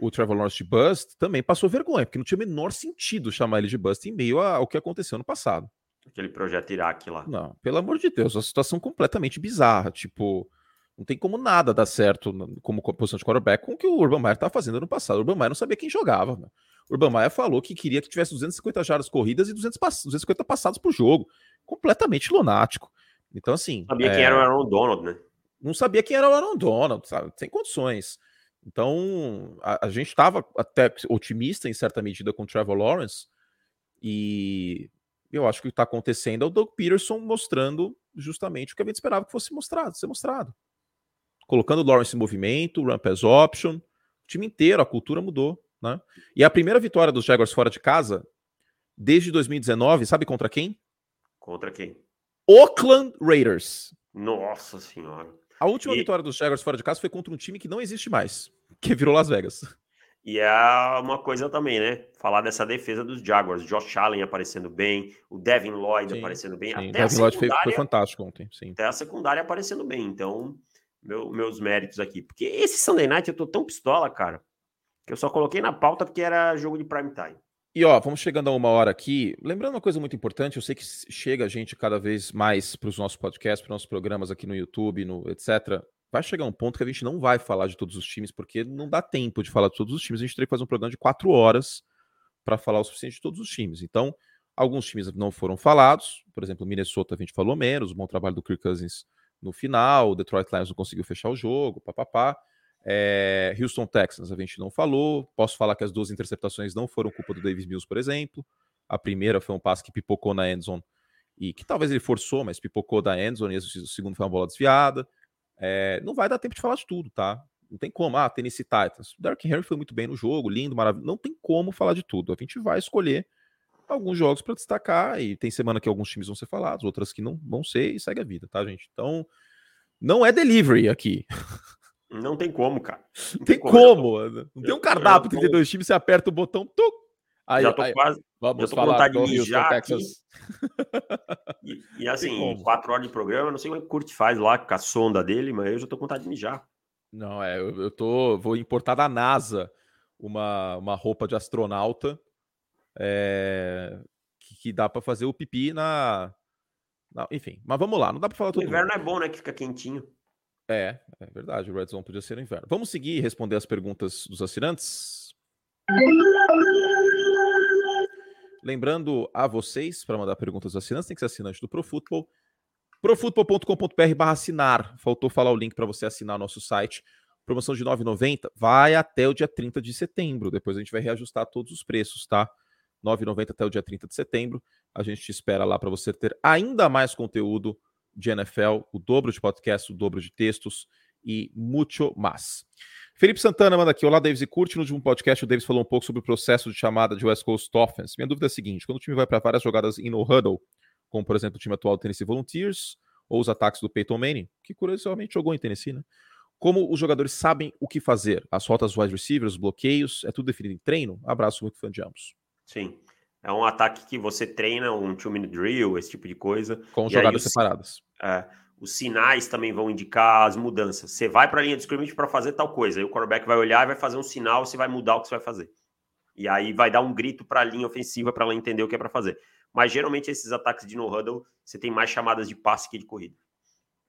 o, Trevor Lawrence de bust também passou vergonha, porque não tinha o menor sentido chamar ele de bust em meio ao que aconteceu no passado. Aquele projeto Iraque lá. Não, pelo amor de Deus, a situação completamente bizarra. Tipo, não tem como nada dar certo como posição de quarterback com o que o Urban Meyer estava fazendo no passado. O Urban Meyer não sabia quem jogava. Né? O Urban Meyer falou que queria que tivesse 250 jardas corridas e 200 pass 250 passados por jogo. Completamente lunático. Então, assim. Sabia é... quem era o Aaron Donald, né? Não sabia quem era o Aaron Donald, sabe? Sem condições. Então, a, a gente estava até otimista em certa medida com o Trevor Lawrence. E eu acho que o que está acontecendo é o Doug Peterson mostrando justamente o que a gente esperava que fosse mostrado, ser mostrado. Colocando o Lawrence em movimento, run pass option, o time inteiro, a cultura mudou. Né? E a primeira vitória dos Jaguars fora de casa, desde 2019, sabe contra quem? Contra quem? Oakland Raiders. Nossa senhora. A última e... vitória dos Jaguars fora de casa foi contra um time que não existe mais, que virou Las Vegas. E é uma coisa também, né? Falar dessa defesa dos Jaguars. Josh Allen aparecendo bem, o Devin Lloyd sim, aparecendo bem. Sim. Até Devin Lloyd foi, foi, fantástico ontem, sim. Até a secundária aparecendo bem. Então, meu, meus méritos aqui. Porque esse Sunday Night eu tô tão pistola, cara, que eu só coloquei na pauta porque era jogo de prime time. E ó, vamos chegando a uma hora aqui. Lembrando uma coisa muito importante, eu sei que chega a gente cada vez mais para os nossos podcasts, para os nossos programas aqui no YouTube, no etc vai chegar um ponto que a gente não vai falar de todos os times, porque não dá tempo de falar de todos os times. A gente teria que fazer um programa de quatro horas para falar o suficiente de todos os times. Então, alguns times não foram falados. Por exemplo, Minnesota a gente falou menos, o bom trabalho do Kirk Cousins no final, o Detroit Lions não conseguiu fechar o jogo, papapá. É, Houston Texans a gente não falou. Posso falar que as duas interceptações não foram culpa do Davis Mills, por exemplo. A primeira foi um passe que pipocou na endzone e que talvez ele forçou, mas pipocou da endzone e o segundo foi uma bola desviada. É, não vai dar tempo de falar de tudo, tá? Não tem como. Ah, Tennessee Titans. Derrick Henry foi muito bem no jogo, lindo, maravilhoso. Não tem como falar de tudo. A gente vai escolher alguns jogos para destacar, e tem semana que alguns times vão ser falados, outras que não vão ser, e segue a vida, tá, gente? Então, não é delivery aqui. Não tem como, cara. Não tem, tem como. como. Não tem um cardápio, eu, 32 times, você aperta o botão, tuc, Aí, já tô aí, quase. Vamos falar do Houston, Texas. E, e assim, quatro horas de programa, não sei como é que o Kurt faz lá com a sonda dele, mas eu já tô com vontade de mijar. Não, é, eu, eu tô. Vou importar da NASA uma, uma roupa de astronauta é, que, que, dá para fazer o pipi na, na, Enfim, mas vamos lá, não dá para falar tudo. O inverno é bom, né? Que fica quentinho. É, é verdade, o Red Zone podia ser no inverno. Vamos seguir e responder as perguntas dos assinantes? Lembrando a vocês, para mandar perguntas aos assinantes, tem que ser assinante do ProFootball. profutbol.com.br barra assinar. Faltou falar o link para você assinar nosso site. Promoção de R$ 9,90 vai até o dia 30 de setembro. Depois a gente vai reajustar todos os preços, tá? R$ 9,90 até o dia 30 de setembro. A gente te espera lá para você ter ainda mais conteúdo de NFL, o dobro de podcast, o dobro de textos e muito mais. Felipe Santana manda aqui. Olá, Davis e Curte. No último podcast, o Davis falou um pouco sobre o processo de chamada de West Coast Offense. Minha dúvida é a seguinte: quando o time vai para várias jogadas em no huddle, como por exemplo o time atual do Tennessee Volunteers, ou os ataques do Peyton Manning, que curiosamente jogou em Tennessee, né? Como os jogadores sabem o que fazer? As rotas wide receivers, os bloqueios, é tudo definido em treino? Abraço muito fã de ambos. Sim. É um ataque que você treina, um two-minute drill, esse tipo de coisa. Com jogadas separadas. É, os sinais também vão indicar as mudanças. Você vai para a linha de scrimmage para fazer tal coisa, aí o quarterback vai olhar e vai fazer um sinal, você vai mudar o que você vai fazer. E aí vai dar um grito para a linha ofensiva para ela entender o que é para fazer. Mas geralmente esses ataques de no-huddle, você tem mais chamadas de passe que de corrida.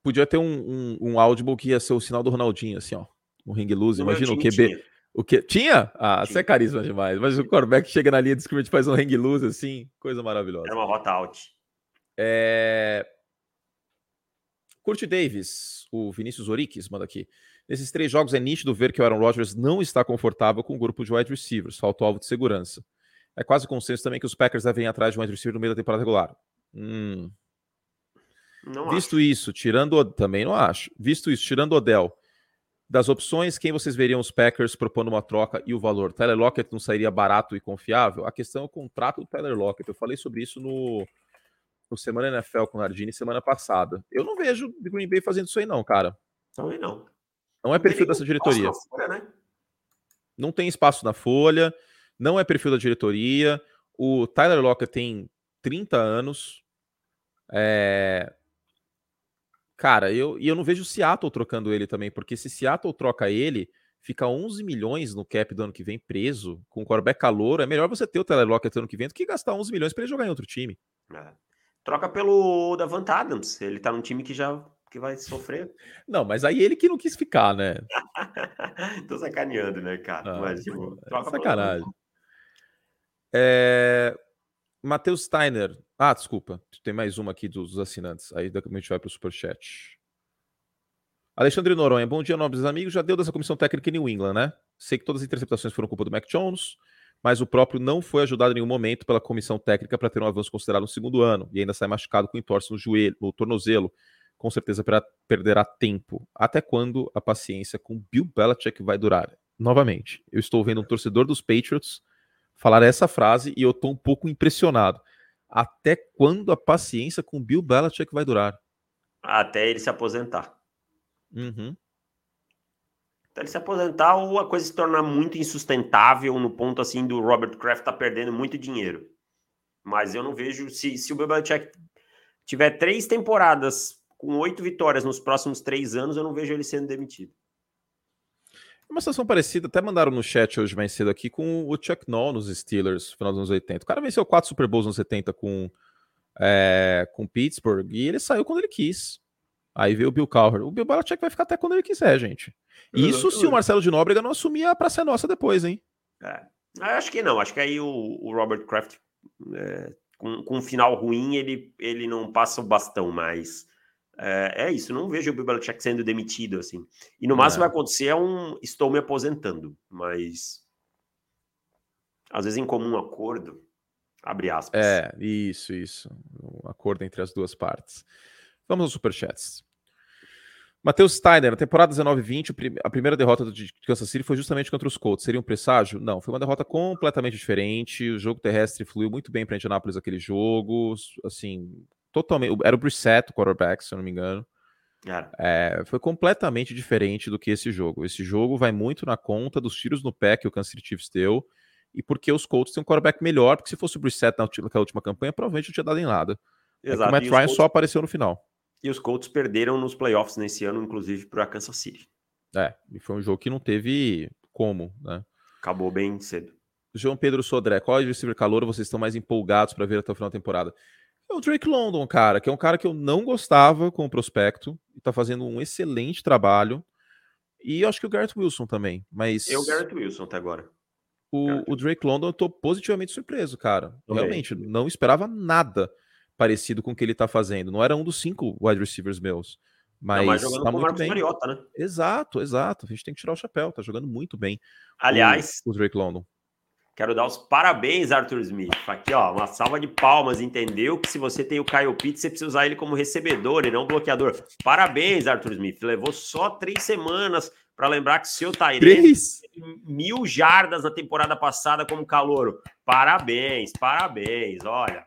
Podia ter um, um, um audible que ia ser o sinal do Ronaldinho, assim, ó. Um ring loose. Imagina o QB. Tinha. O que? Tinha? Ah, tinha. você é carisma demais. Mas o quarterback chega na linha de scrimmage faz um ring loose, assim, coisa maravilhosa. Era uma rota out. É... Curte Davis, o Vinícius Oriques manda aqui. Nesses três jogos é nítido ver que o Aaron Rodgers não está confortável com o grupo de wide receivers, faltou alvo de segurança. É quase consenso também que os Packers devem ir atrás de um wide receiver no meio da temporada regular. Hum. Visto acho. isso, tirando o... também não acho. Visto isso, tirando o Odell, das opções, quem vocês veriam os Packers propondo uma troca e o valor? Tyler Lockett não sairia barato e confiável? A questão é o contrato do Tyler Lockett. Eu falei sobre isso no no Semana NFL com o Nardini semana passada. Eu não vejo o Green Bay fazendo isso aí, não, cara. Também não. Não é perfil dessa diretoria. Folha, né? Não tem espaço na folha, não é perfil da diretoria. O Tyler Locker tem 30 anos. É... Cara, eu, e eu não vejo o Seattle trocando ele também, porque se Seattle troca ele, fica 11 milhões no cap do ano que vem preso, com o quarterback calor. É melhor você ter o Tyler Locker ano que vem do que gastar 11 milhões para ele jogar em outro time. É. Troca pelo Davant Adams. Ele tá num time que já que vai sofrer. Não, mas aí ele que não quis ficar, né? Tô sacaneando, né, cara? Ah, mas, tipo, é troca sacanagem. Pelo... É... Matheus Steiner. Ah, desculpa. Tem mais uma aqui dos assinantes. Aí daqui a gente vai pro superchat. Alexandre Noronha. Bom dia, nobres amigos. Já deu dessa comissão técnica em New England, né? Sei que todas as interceptações foram culpa do Mac Jones mas o próprio não foi ajudado em nenhum momento pela comissão técnica para ter um avanço considerado no segundo ano e ainda sai machucado com entorse no joelho, no tornozelo. Com certeza perderá tempo. Até quando a paciência com Bill Belichick vai durar? Novamente, eu estou vendo um torcedor dos Patriots falar essa frase e eu estou um pouco impressionado. Até quando a paciência com Bill Belichick vai durar? Até ele se aposentar. Uhum. Até ele se aposentar ou a coisa se tornar muito insustentável no ponto assim do Robert Kraft tá perdendo muito dinheiro. Mas eu não vejo se, se o Belichick tiver três temporadas com oito vitórias nos próximos três anos, eu não vejo ele sendo demitido. Uma situação parecida, até mandaram no chat hoje mais cedo aqui com o Chuck Noll nos Steelers, no final dos anos 80. O cara venceu quatro Super Bowls nos 70 com, é, com Pittsburgh e ele saiu quando ele quis. Aí veio o Bill Cowher. O Bill Belichick vai ficar até quando ele quiser, gente. Isso se o Marcelo de Nóbrega não assumir a praça nossa depois, hein? É. Acho que não. Acho que aí o, o Robert Kraft, é, com, com um final ruim, ele, ele não passa o bastão, mas é, é isso. Não vejo o Bill Belichick sendo demitido, assim. E no máximo é. vai acontecer é um estou me aposentando, mas às vezes em comum acordo, abre aspas. É, isso, isso. Um acordo entre as duas partes. Vamos aos superchats. Matheus Steiner, na temporada 19-20, a primeira derrota do Kansas City foi justamente contra os Colts. Seria um presságio? Não, foi uma derrota completamente diferente. O jogo terrestre fluiu muito bem para Indianapolis aquele jogo. Assim, totalmente. Era o Brissett, o quarterback, se eu não me engano. É, foi completamente diferente do que esse jogo. Esse jogo vai muito na conta dos tiros no pé que o Kansas City Chiefs deu e porque os Colts têm um quarterback melhor, porque se fosse o Brissett naquela última campanha, provavelmente não tinha dado em nada. Exato. É o Matt Ryan Colts... só apareceu no final. E os Colts perderam nos playoffs nesse ano, inclusive para Kansas City. É, e foi um jogo que não teve como, né? Acabou bem cedo. João Pedro Sodré, qual é o receiver calor vocês estão mais empolgados para ver até o final da temporada? É o Drake London, cara, que é um cara que eu não gostava com o prospecto e tá fazendo um excelente trabalho. E eu acho que o Garrett Wilson também, mas... Eu, Garrett Wilson até agora. O, o Drake London eu tô positivamente surpreso, cara. Realmente, não esperava nada parecido com o que ele tá fazendo. Não era um dos cinco wide receivers meus. Mas, não, mas jogando tá muito bem. Mariota, né? Exato, exato. A gente tem que tirar o chapéu, tá jogando muito bem. Aliás, o, o Drake London. Quero dar os parabéns, Arthur Smith. Aqui, ó, uma salva de palmas. Entendeu que se você tem o Kyle Pitts, você precisa usar ele como recebedor e não bloqueador. Parabéns, Arthur Smith. Levou só três semanas para lembrar que seu Tyrene mil jardas na temporada passada como calouro. Parabéns, parabéns. Olha,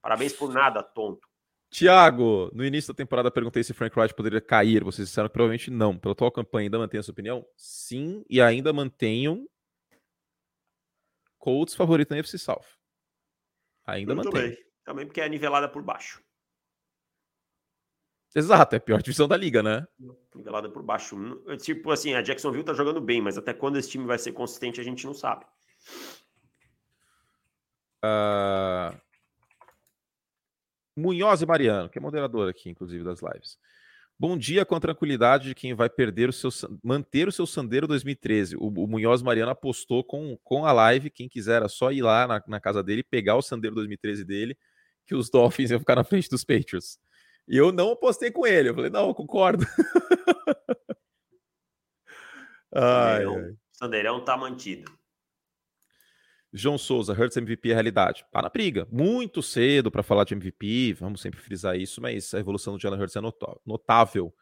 Parabéns por nada, tonto. Tiago, no início da temporada perguntei se Frank Wright poderia cair. Vocês disseram que provavelmente não. Pela atual campanha, ainda mantém a sua opinião? Sim, e ainda mantenham Colts favorito na UFC South. Ainda Muito mantém. Bem. Também porque é nivelada por baixo. Exato, é a pior divisão da liga, né? Nivelada por baixo. Tipo assim, a Jacksonville tá jogando bem, mas até quando esse time vai ser consistente a gente não sabe. Uh, Munhoz e Mariano, que é moderador aqui, inclusive, das lives. Bom dia com a tranquilidade de quem vai perder o seu manter o seu Sandeiro 2013. O, o Munhoz Mariano apostou com, com a live. Quem quiser, é só ir lá na, na casa dele pegar o Sandeiro 2013 dele, que os Dolphins iam ficar na frente dos Patriots. E eu não apostei com ele. Eu falei, não, eu concordo. Sandeirão, Sandeirão tá mantido. João Souza, Hurts MVP é realidade. Para na briga. Muito cedo para falar de MVP, vamos sempre frisar isso, mas a evolução do Jalen Hurts é notável.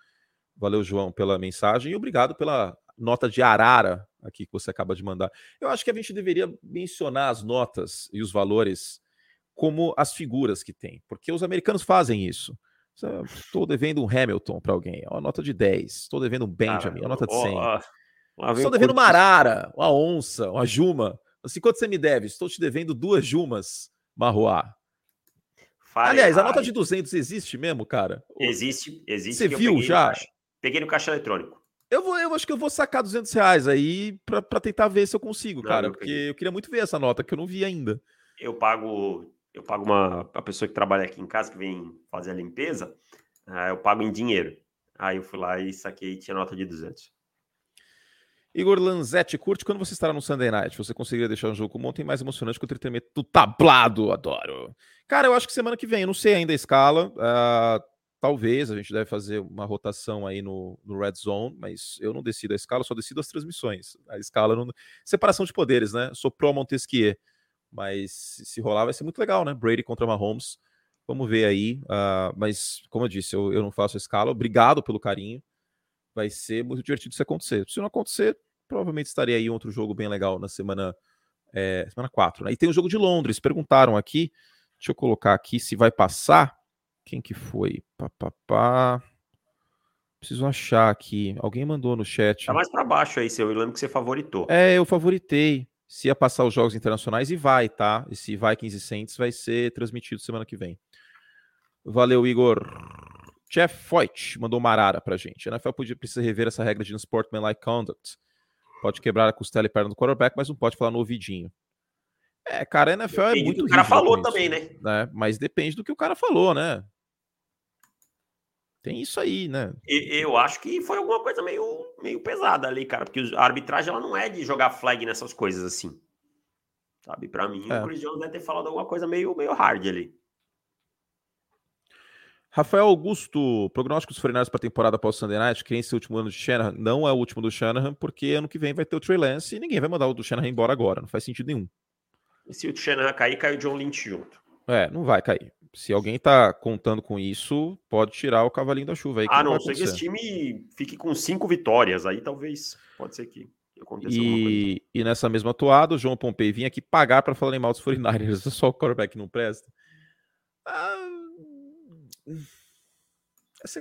Valeu, João, pela mensagem e obrigado pela nota de arara aqui que você acaba de mandar. Eu acho que a gente deveria mencionar as notas e os valores como as figuras que tem, porque os americanos fazem isso. Estou devendo um Hamilton para alguém, é uma nota de 10. Estou devendo um Benjamin, é uma nota de 100. Estou devendo uma arara, uma onça, uma juma. Assim, quanto você me deve? Estou te devendo duas Jumas, Marroá. Aliás, a nota de 200 existe mesmo, cara? Existe, existe. Você viu já? Caixa, peguei no caixa eletrônico. Eu, vou, eu acho que eu vou sacar 200 reais aí para tentar ver se eu consigo, não, cara. Porque eu queria muito ver essa nota, que eu não vi ainda. Eu pago eu pago uma a pessoa que trabalha aqui em casa, que vem fazer a limpeza, uh, eu pago em dinheiro. Aí eu fui lá e saquei e tinha nota de 200. Igor Lanzetti, curte quando você estará no Sunday Night? Você conseguiria deixar um jogo como ontem mais emocionante que o entretenimento do tablado? Adoro. Cara, eu acho que semana que vem, eu não sei ainda a escala. Uh, talvez a gente deve fazer uma rotação aí no, no Red Zone, mas eu não decido a escala, só decido as transmissões. A escala não. Separação de poderes, né? Sou pro Montesquieu. Mas se rolar, vai ser muito legal, né? Brady contra Mahomes. Vamos ver aí. Uh, mas, como eu disse, eu, eu não faço a escala. Obrigado pelo carinho vai ser muito divertido se acontecer. Se não acontecer, provavelmente estaria aí outro jogo bem legal na semana é, semana 4. Né? E tem o jogo de Londres. Perguntaram aqui, deixa eu colocar aqui se vai passar. Quem que foi? Pá, pá, pá. Preciso achar aqui. Alguém mandou no chat. Tá mais para baixo aí, seu. Eu lembro que você favoritou. É, eu favoritei. Se ia passar os jogos internacionais e vai, tá? Esse Vikings e Saints vai ser transmitido semana que vem. Valeu, Igor. Jeff Foyt mandou uma arara pra gente. A NFL podia, precisa rever essa regra de unsportsmanlike conduct. Pode quebrar a costela e perna do quarterback, mas não pode falar no ouvidinho. É, cara, a NFL é depende é muito. O cara falou também, né? né? Mas depende do que o cara falou, né? Tem isso aí, né? Eu acho que foi alguma coisa meio, meio pesada ali, cara, porque a arbitragem ela não é de jogar flag nessas coisas assim. Sabe? Para mim, é. o Chris Jones deve ter falado alguma coisa meio, meio hard ali. Rafael Augusto, prognósticos dos para a temporada após o Sunday Night, quem esse último ano de Shanahan não é o último do Shanahan, porque ano que vem vai ter o Trey Lance e ninguém vai mandar o do Shanahan embora agora, não faz sentido nenhum. E se o Shanahan cair, cai o John Lynch junto. É, não vai cair. Se alguém está contando com isso, pode tirar o cavalinho da chuva aí. Ah, não, sei que esse time fique com cinco vitórias, aí talvez pode ser que aconteça e, e nessa mesma toada, o João Pompei vinha aqui pagar para falar mal dos 49ers, só o quarterback não presta. Ah,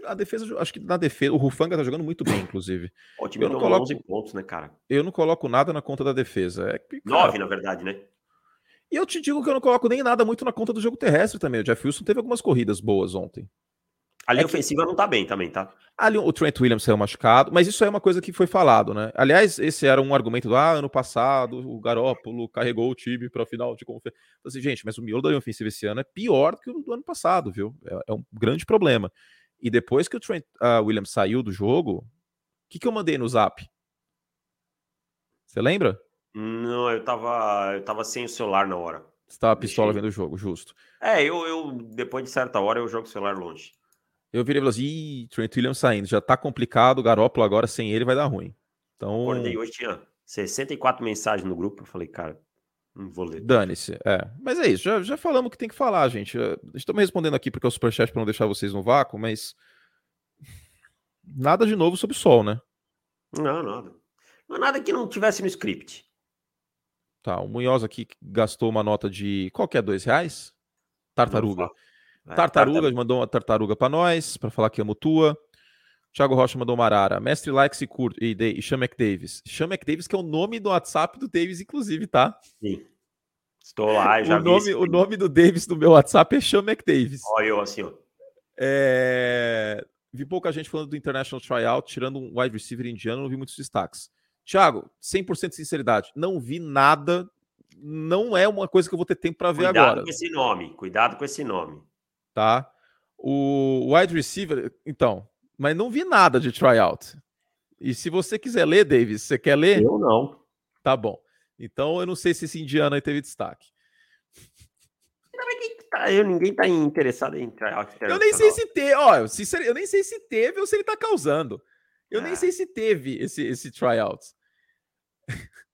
a defesa, acho que na defesa, o Rufanga tá jogando muito bem, inclusive. O time eu não coloco 11 pontos, né, cara? Eu não coloco nada na conta da defesa. É, cara, 9, na verdade, né? E eu te digo que eu não coloco nem nada muito na conta do jogo terrestre também. O Jeff Wilson teve algumas corridas boas ontem. A linha é ofensiva que... não tá bem também, tá? Ali o Trent Williams saiu machucado, mas isso é uma coisa que foi falado, né? Aliás, esse era um argumento do ah, ano passado o Garópolo carregou o time para o final de conferência. Assim, gente, mas o miolo da linha ofensiva esse ano é pior do que o do ano passado, viu? É, é um grande problema. E depois que o Trent uh, Williams saiu do jogo, o que, que eu mandei no zap? Você lembra? Não, eu tava, eu tava sem o celular na hora. Você tava pistola Deixei. vendo o jogo, justo. É, eu, eu, depois de certa hora, eu jogo o celular longe. Eu virei e falei assim, ih, Trent Williams saindo, já tá complicado, o Garópolo agora sem ele vai dar ruim. Então... Acordei hoje, tinha 64 mensagens no grupo, eu falei, cara, não vou ler. Dane-se, é. Mas é isso, já, já falamos o que tem que falar, gente. Estamos respondendo aqui porque é o superchat para não deixar vocês no vácuo, mas nada de novo sobre o sol, né? Não, nada. Não nada que não tivesse no script. Tá, o Munhoz aqui gastou uma nota de. Qual que é? Dois reais? Tartaruga. É, tartaruga, mandou uma tartaruga para nós, para falar que amo tua. Thiago Rocha mandou uma arara. Mestre Likes e curto. E, e Sean McDavis. Sean McDavis, que é o nome do WhatsApp do Davis, inclusive, tá? Sim. Estou lá, já o nome, O nome do Davis no meu WhatsApp é Sean McDavis. Olha eu assim, ó. É... Vi pouca gente falando do International Tryout, tirando um wide receiver indiano, não vi muitos destaques. Thiago, 100% de sinceridade, não vi nada, não é uma coisa que eu vou ter tempo para ver cuidado agora. Cuidado com esse nome, cuidado com esse nome. Tá? O wide receiver, então, mas não vi nada de tryout. E se você quiser ler, Davis, você quer ler? Eu não. Tá bom. Então eu não sei se esse indiano aí teve destaque. Tá, eu, ninguém tá interessado em tryout. Eu nem sei se teve, ó, eu nem sei se teve ou se ele tá causando. Eu é. nem sei se teve esse, esse tryout.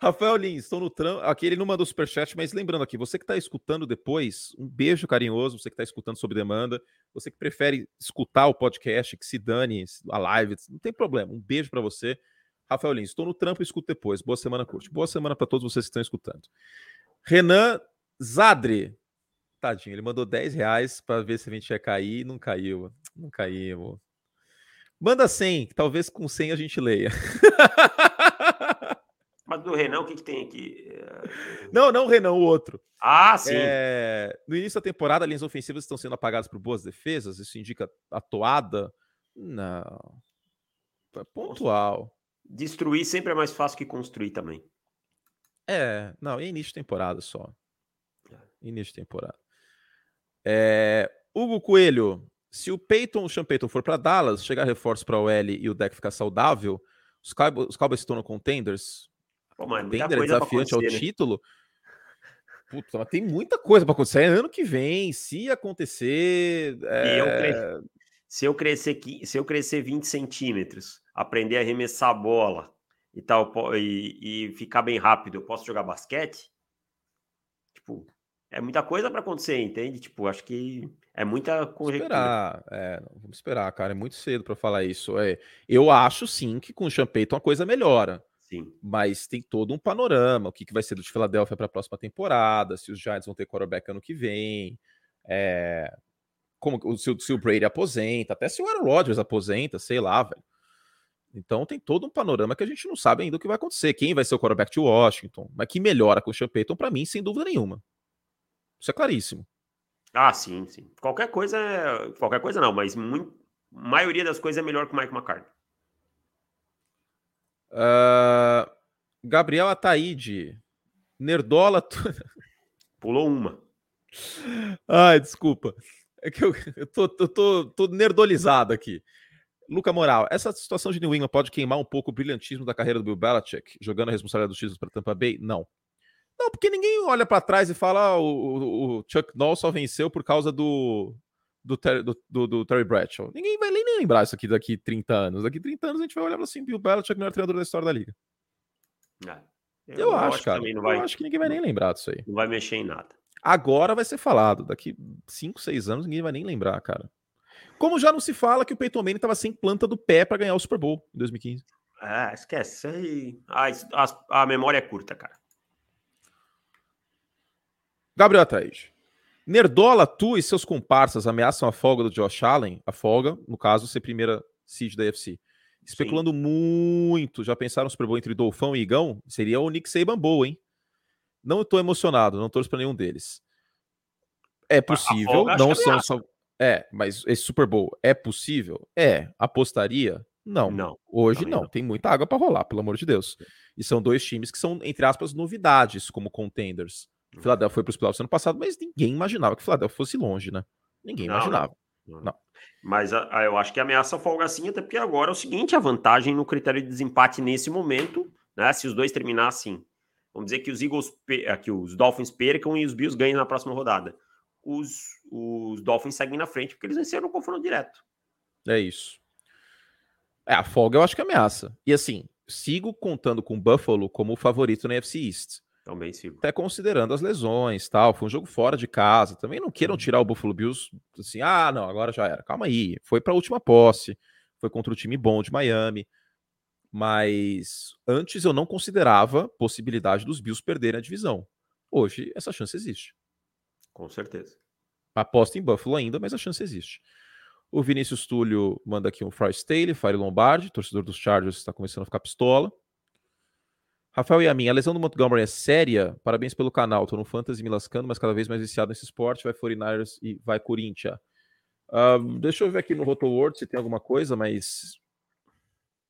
Rafael Lins, estou no tram. Aqui ele não mandou superchat, mas lembrando aqui, você que está escutando depois, um beijo carinhoso, você que está escutando sob demanda, você que prefere escutar o podcast, que se dane a live, não tem problema. Um beijo para você. Rafael Lins, estou no trampo e escuto depois. Boa semana, curte. Boa semana para todos vocês que estão escutando. Renan Zadre. Tadinho, ele mandou 10 reais para ver se a gente ia cair. Não caiu. Não caiu. Manda 100, que talvez com 100 a gente leia. Mas do Renan, o que, que tem aqui? Não, não o Renan, o outro. Ah, sim. É... No início da temporada, linhas ofensivas estão sendo apagadas por boas defesas. Isso indica a toada? Não. É pontual. Destruir sempre é mais fácil que construir também. É, não, é início de temporada só. É. Início de temporada. É... Hugo Coelho, se o Peyton, o Sean Peyton for para Dallas, chegar reforço para o L e o deck ficar saudável, os Cowboys, os Cowboys se tornam contenders. Pô, mano, contender desafiante ao né? título. Mas tem muita coisa para acontecer. É ano que vem, se acontecer. É... Eu se, eu crescer, se eu crescer 20 centímetros, aprender a arremessar a bola e tal, e, e ficar bem rápido, eu posso jogar basquete? Tipo, é muita coisa para acontecer, entende? Tipo, acho que é muita conjectura. Esperar, é, vamos esperar, cara. É muito cedo para falar isso. É, eu acho sim que com o Champeyton a coisa melhora. Sim. Mas tem todo um panorama. O que, que vai ser do Philadelphia para a próxima temporada? Se os Giants vão ter quarterback ano que vem? É, como se, se o Brady aposenta, até se o Aaron Rodgers aposenta, sei lá, velho. Então tem todo um panorama que a gente não sabe ainda o que vai acontecer. Quem vai ser o quarterback de Washington? Mas que melhora com o Sean Payton, para mim, sem dúvida nenhuma. Isso é claríssimo. Ah, sim, sim. Qualquer coisa é. Qualquer coisa não, mas muito... a maioria das coisas é melhor que o Mike McCarthy. Uh... Gabriel Ataíde. Nerdola. Pulou uma. Ai, desculpa. É que eu, eu, tô, eu tô, tô nerdolizado aqui. Luca Moral, essa situação de New England pode queimar um pouco o brilhantismo da carreira do Bill Belichick, jogando a responsabilidade dos títulos para Tampa Bay? Não. Não, porque ninguém olha para trás e fala ah, o, o, Chuck Noll só venceu por causa do, do, do, do, do Terry Bradshaw. Ninguém vai nem lembrar isso aqui daqui 30 anos. Daqui 30 anos a gente vai olhar assim, Bill Belichick, melhor treinador da história da liga. É, eu, eu acho, cara. Eu vai, acho que ninguém vai nem lembrar disso aí. Não vai mexer em nada. Agora vai ser falado. Daqui 5, 6 anos ninguém vai nem lembrar, cara. Como já não se fala que o Peyton Manning estava sem planta do pé para ganhar o Super Bowl em 2015. É, esquece. A, a, a memória é curta, cara. Gabriel Ataíde. Nerdola, tu e seus comparsas ameaçam a folga do Josh Allen, a folga, no caso, ser primeira seed da UFC. Especulando Sim. muito, já pensaram no Super Bowl entre Dolfão e Igão? Seria o Nick Saban Bowl, hein? Não estou emocionado, não torço para nenhum deles. É possível, não são só. É, mas esse Super Bowl é possível? É. Apostaria? Não. não Hoje não. não. Tem muita água para rolar, pelo amor de Deus. E são dois times que são, entre aspas, novidades como contenders. O Philadelphia foi para os playoffs ano passado, mas ninguém imaginava que o Philadelphia fosse longe, né? Ninguém não, imaginava. Não. não. Mas a, a, eu acho que ameaça folga assim, até porque agora é o seguinte: a vantagem no critério de desempate nesse momento, né? Se os dois terminassem, vamos dizer que os Eagles, eh, que os Dolphins percam e os Bills ganhem na próxima rodada. Os, os Dolphins seguem na frente porque eles venceram o confronto direto. É isso. É, a folga eu acho que ameaça. E assim, sigo contando com o Buffalo como o favorito na FC East. Também sigo. Até considerando as lesões tal. Foi um jogo fora de casa. Também não queiram uhum. tirar o Buffalo Bills assim, ah, não, agora já era. Calma aí. Foi para a última posse. Foi contra o time bom de Miami. Mas antes eu não considerava possibilidade dos Bills perderem a divisão. Hoje essa chance existe. Com certeza. Aposta em Buffalo ainda, mas a chance existe. O Vinícius Túlio manda aqui um Fry Staley, Fire Lombardi, torcedor dos Chargers está começando a ficar pistola. Rafael e a minha, a lesão do Montgomery é séria? Parabéns pelo canal. Tô no Fantasy me lascando, mas cada vez mais viciado nesse esporte. Vai 49ers e vai Corinthians. Uh, deixa eu ver aqui no RotoWorld se tem alguma coisa, mas.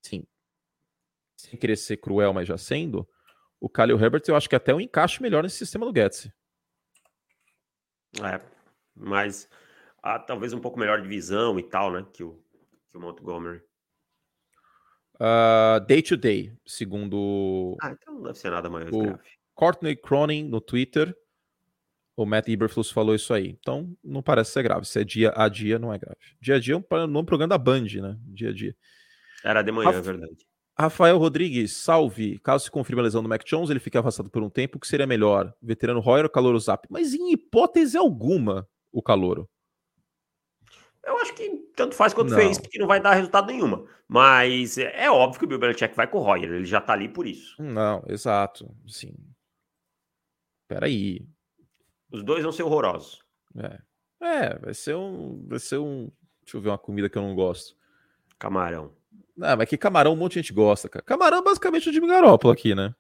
Sim. Sem querer ser cruel, mas já sendo. O Khalil Herbert, eu acho que até um encaixe melhor nesse sistema do Getz. É, mas ah, talvez um pouco melhor de visão e tal, né? Que o, que o Montgomery. Uh, day to day, segundo. Ah, então não deve ser nada mais o grave. Courtney Cronin no Twitter. O Matt Iberflus falou isso aí. Então não parece ser grave. Se é dia a dia, não é grave. Dia a dia é um nome programa da Band, né? Dia a dia. Era de manhã, Raf... é verdade. Rafael Rodrigues, salve. Caso se confirme a lesão do Mac Jones, ele fique afastado por um tempo, o que seria melhor? Veterano Royer ou Calouro Zap? Mas em hipótese alguma, o Calouro. Eu acho que tanto faz quanto não. fez, porque não vai dar resultado nenhuma. Mas é, é óbvio que o Bill Belichick vai com o Royer, ele já tá ali por isso. Não, exato. Sim. Peraí. Os dois vão ser horrorosos. É. É, vai ser um. Vai ser um. Deixa eu ver uma comida que eu não gosto. Camarão. Ah, mas que camarão um monte de gente gosta, cara. Camarão é basicamente o Jimmy Garoppolo aqui, né?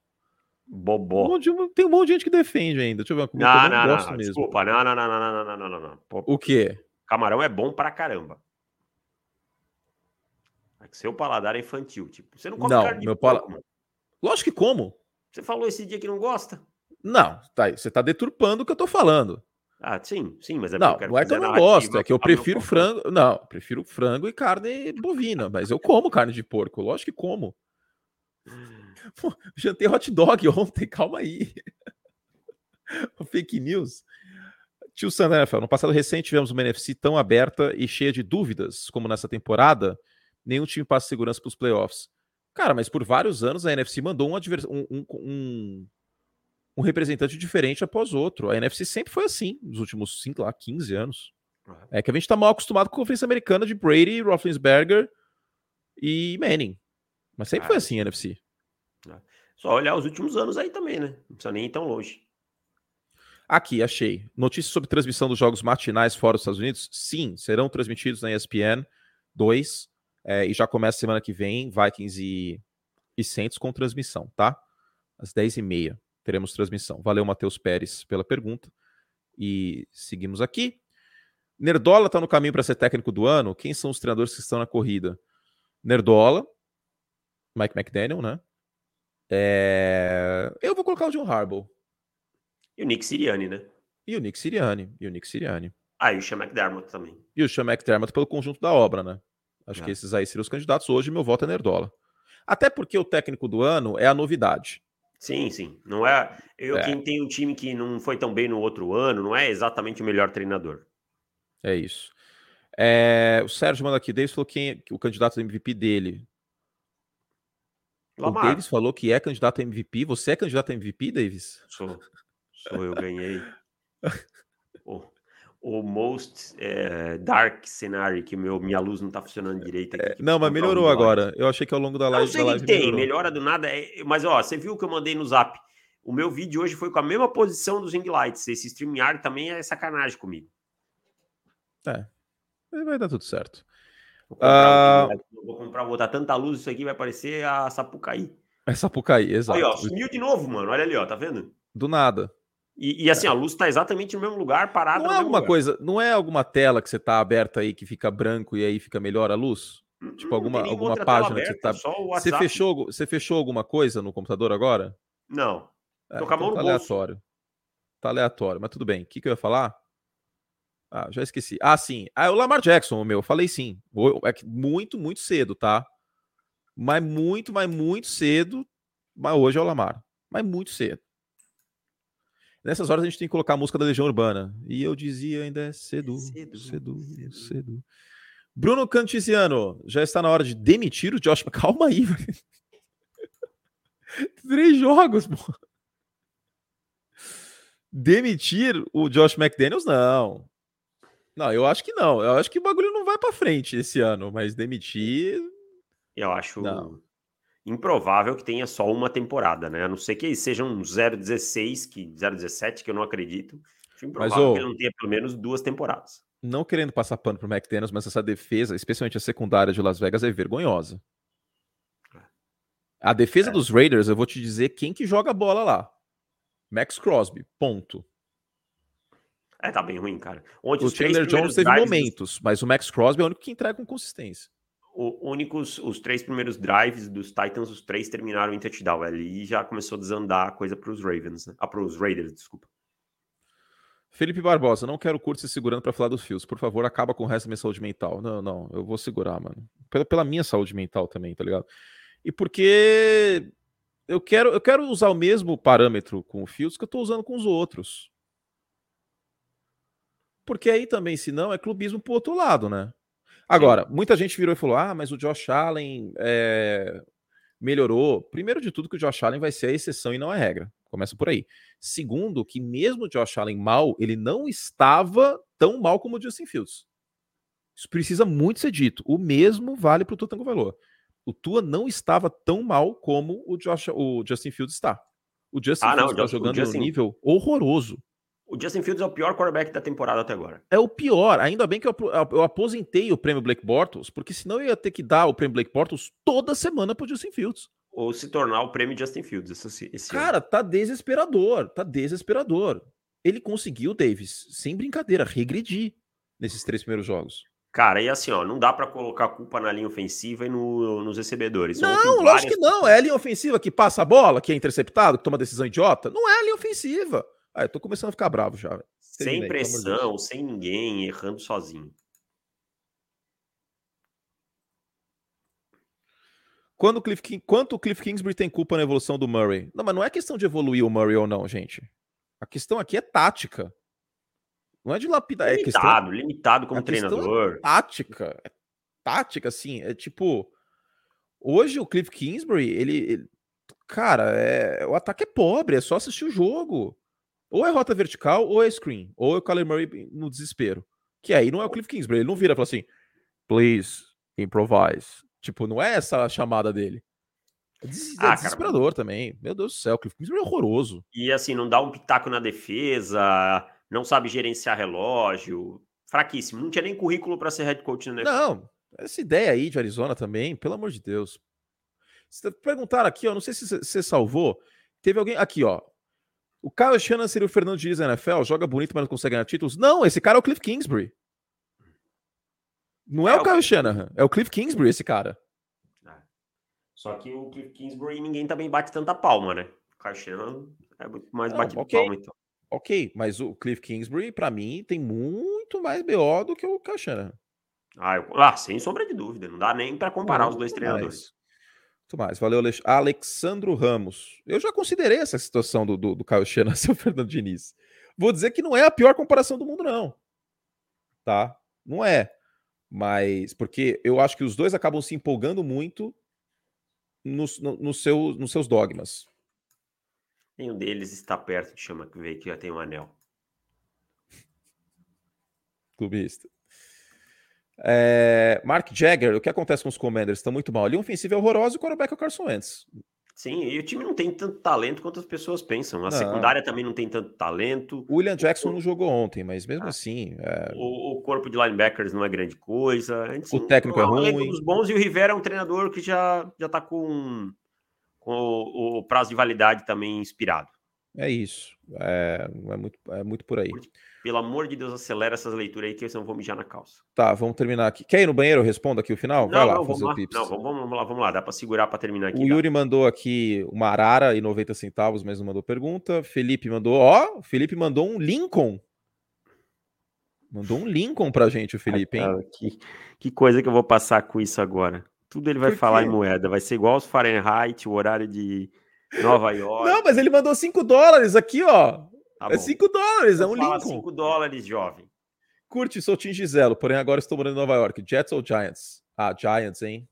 Bobó. Um de, tem um monte de gente que defende ainda. Deixa eu ver uma comida não, que eu não, não gosto não, mesmo. Desculpa, não, não, não, não, não, não, não, não, não. O quê? Camarão é bom pra caramba. É que seu paladar é infantil. Tipo, você não come não, carne de meu porco, pala... mano. Lógico que como. Você falou esse dia que não gosta? Não, tá, você tá deturpando o que eu tô falando. Ah, sim, sim, mas é não, não é que eu não gosto, é que eu prefiro frango. Não, prefiro frango e carne bovina, mas eu como carne de porco, lógico que como. Pô, jantei hot dog ontem, calma aí. Fake news. Tio Sam, no passado recente tivemos uma NFC tão aberta e cheia de dúvidas como nessa temporada, nenhum time passa segurança para os playoffs. Cara, mas por vários anos a NFC mandou um, um, um, um, representante diferente após outro. A NFC sempre foi assim, nos últimos, sei lá, 15 anos. É que a gente está mal acostumado com a conferência americana de Brady, Roethlisberger e Manning. Mas sempre ah, foi assim a NFC. É. Só olhar os últimos anos aí também, né? Não precisa nem ir tão longe. Aqui, achei. Notícias sobre transmissão dos jogos matinais fora dos Estados Unidos? Sim, serão transmitidos na ESPN 2 é, e já começa semana que vem, Vikings e, e Saints com transmissão, tá? Às 10h30 teremos transmissão. Valeu, Matheus Pérez, pela pergunta. E seguimos aqui. Nerdola está no caminho para ser técnico do ano. Quem são os treinadores que estão na corrida? Nerdola, Mike McDaniel, né? É... Eu vou colocar o John Harbaugh. E o Nick Siriani, né? E o Nick Siriani. E o Nick Siriani. Ah, e o Sean McDermott também. E o Sean McDermott pelo conjunto da obra, né? Acho é. que esses aí seriam os candidatos. Hoje, meu voto é Nerdola. Até porque o técnico do ano é a novidade. Sim, sim. Não é. Eu, é. quem tem um time que não foi tão bem no outro ano, não é exatamente o melhor treinador. É isso. É, o Sérgio manda aqui, Davis falou quem o candidato MVP dele. Lamar. O Davis falou que é candidato a MVP. Você é candidato a MVP, Davis? Sou. Sou eu, ganhei. o, o most é, dark scenario que meu, minha luz não tá funcionando direito aqui. É, não, mas melhorou agora. Eu achei que ao longo da live. Não sei da live que tem, melhorou. melhora do nada. É, mas ó, você viu o que eu mandei no zap? O meu vídeo hoje foi com a mesma posição dos ring lights. Esse StreamYard também é sacanagem comigo. É. Vai dar tudo certo. Vou comprar, uh... vou comprar, vou botar tanta luz, isso aqui vai parecer a Sapucaí. É Sapucaí, exato. Aí, ó, sumiu de novo, mano. Olha ali, ó, tá vendo? Do nada. E, e assim, é. a luz tá exatamente no mesmo lugar, parada. Não é alguma lugar. coisa, não é alguma tela que você tá aberta aí que fica branco e aí fica melhor a luz? Hum, tipo, alguma, alguma página aberta, que você tá. Você fechou, você fechou alguma coisa no computador agora? Não. É, Tô com a mão então tá no bolso. aleatório. Tá aleatório, mas tudo bem. O que, que eu ia falar? Ah, já esqueci. Ah, sim. Ah, é o Lamar Jackson, o meu. Falei sim. É muito, muito cedo, tá? Mas muito, mas muito cedo. Mas hoje é o Lamar. Mas muito cedo. Nessas horas a gente tem que colocar a música da Legião Urbana. E eu dizia ainda é cedo, cedo, cedo, cedo. cedo. Bruno Canticiano, já está na hora de demitir o Josh. Calma aí, velho. Três jogos, pô. Demitir o Josh McDaniels, não. Não, eu acho que não. Eu acho que o bagulho não vai para frente esse ano, mas demitir. Eu acho não. Improvável que tenha só uma temporada, né? A não ser que seja um 0,16, que 0,17, que eu não acredito. Acho improvável mas, oh, que ele não tenha pelo menos duas temporadas. Não querendo passar pano pro McDaniels, mas essa defesa, especialmente a secundária de Las Vegas, é vergonhosa. É. A defesa é. dos Raiders, eu vou te dizer quem que joga a bola lá. Max Crosby, ponto. É, tá bem ruim, cara. Onde o Chandler Jones teve momentos, mas o Max Crosby é o único que entrega com consistência. O, únicos, os três primeiros drives dos Titans, os três terminaram em touchdown. Ali já começou a desandar a coisa para os Ravens, né? Ah, para os Raiders, desculpa. Felipe Barbosa, não quero curto se segurando para falar dos fios. Por favor, acaba com o resto da minha saúde mental. Não, não, eu vou segurar, mano. Pela, pela minha saúde mental também, tá ligado? E porque eu quero, eu quero usar o mesmo parâmetro com o Fields que eu tô usando com os outros. Porque aí também, se não, é clubismo pro outro lado, né? Agora, Sim. muita gente virou e falou: ah, mas o Josh Allen é... melhorou. Primeiro de tudo, que o Josh Allen vai ser a exceção e não a regra. Começa por aí. Segundo, que mesmo o Josh Allen mal, ele não estava tão mal como o Justin Fields. Isso precisa muito ser dito. O mesmo vale para o Tutango Valor. O Tua não estava tão mal como o, Josh, o Justin Fields está. O Justin ah, Fields está jogando Justin... no nível horroroso. O Justin Fields é o pior quarterback da temporada até agora. É o pior. Ainda bem que eu, eu aposentei o prêmio Blake Bortles, porque senão eu ia ter que dar o prêmio Blake Bortles toda semana pro Justin Fields. Ou se tornar o prêmio Justin Fields esse, esse Cara, ano. tá desesperador. Tá desesperador. Ele conseguiu, Davis, sem brincadeira, regredir nesses três primeiros jogos. Cara, e assim, ó, não dá para colocar a culpa na linha ofensiva e no, nos recebedores. Não, várias... lógico que não. É a linha ofensiva que passa a bola, que é interceptado, que toma decisão idiota. Não é a linha ofensiva. Ah, eu tô começando a ficar bravo já. Sem pressão, sem ninguém, errando sozinho. Quando o Cliff King... Quanto o Cliff Kingsbury tem culpa na evolução do Murray? Não, mas não é questão de evoluir o Murray ou não, gente. A questão aqui é tática. Não é de lapidar. Limitado, é questão... limitado como treinador. É tática. É tática, assim. É tipo. Hoje o Cliff Kingsbury, ele. ele... Cara, é... o ataque é pobre, é só assistir o jogo. Ou é rota vertical, ou é screen. Ou é o Kyler Murray no desespero. Que aí não é o Cliff Kingsbury. Ele não vira e fala assim, please, improvise. Tipo, não é essa a chamada dele. É, des ah, é desesperador cara, também. Meu Deus do céu, o Cliff Kingsbury é horroroso. E assim, não dá um pitaco na defesa, não sabe gerenciar relógio. Fraquíssimo. Não tinha nem currículo para ser head coach no NFL. Não, essa ideia aí de Arizona também, pelo amor de Deus. Perguntaram aqui, ó, não sei se você salvou. Teve alguém aqui, ó. O Kyle Shannon seria o Fernando Diniz da NFL? Joga bonito, mas não consegue ganhar títulos? Não, esse cara é o Cliff Kingsbury. Não é, é o Kyle Shanahan, é o Cliff Kingsbury esse cara. É. Só que o Cliff Kingsbury ninguém também bate tanta palma, né? O Kyle Shanahan é muito mais não, batido okay. palma, então. Ok, mas o Cliff Kingsbury, para mim, tem muito mais BO do que o Kyle Shanahan. Ah, eu... ah, sem sombra de dúvida. Não dá nem para comparar não, os dois treinadores. Muito mais. Valeu, Alex... Alexandro Ramos. Eu já considerei essa situação do, do, do Caio Xena seu Fernando Diniz. Vou dizer que não é a pior comparação do mundo, não. Tá? Não é. Mas, porque eu acho que os dois acabam se empolgando muito nos, no, no seu, nos seus dogmas. Nenhum deles está perto de chama que veio que já tem um anel. Clubista. É, Mark Jagger, o que acontece com os Commanders? Estão muito mal. Ali, ofensivo é horroroso e o quarterback é o Carson Wentz. Sim, e o time não tem tanto talento quanto as pessoas pensam. A não. secundária também não tem tanto talento. O William Jackson o... não jogou ontem, mas mesmo ah, assim. É... O, o, corpo de linebackers não é grande coisa. O técnico é ruim. Os bons e o Rivera é um treinador que já, já tá com, com o, o prazo de validade também inspirado. É isso. É, é, muito, é muito por aí. Pelo amor de Deus, acelera essas leituras aí que eu não vou mijar na calça. Tá, vamos terminar aqui. Quer ir no banheiro? Eu respondo aqui o final? Não, Vai lá, não, fazer o pips. Não, vamos, vamos, lá, vamos lá. Dá para segurar para terminar aqui. O Yuri mandou aqui uma arara e 90 centavos, mas não mandou pergunta. Felipe mandou, ó, Felipe mandou um Lincoln. Mandou um Lincoln pra gente, o Felipe, hein? Cara, que, que coisa que eu vou passar com isso agora. Tudo ele vai falar em moeda. Vai ser igual os Fahrenheit, o horário de Nova York. Não, mas ele mandou 5 dólares aqui, ó. Tá é 5 dólares, é um Lincoln. 5 dólares, jovem. Curte, sou Tim Giselo, porém agora estou morando em Nova York. Jets ou Giants? Ah, Giants, hein?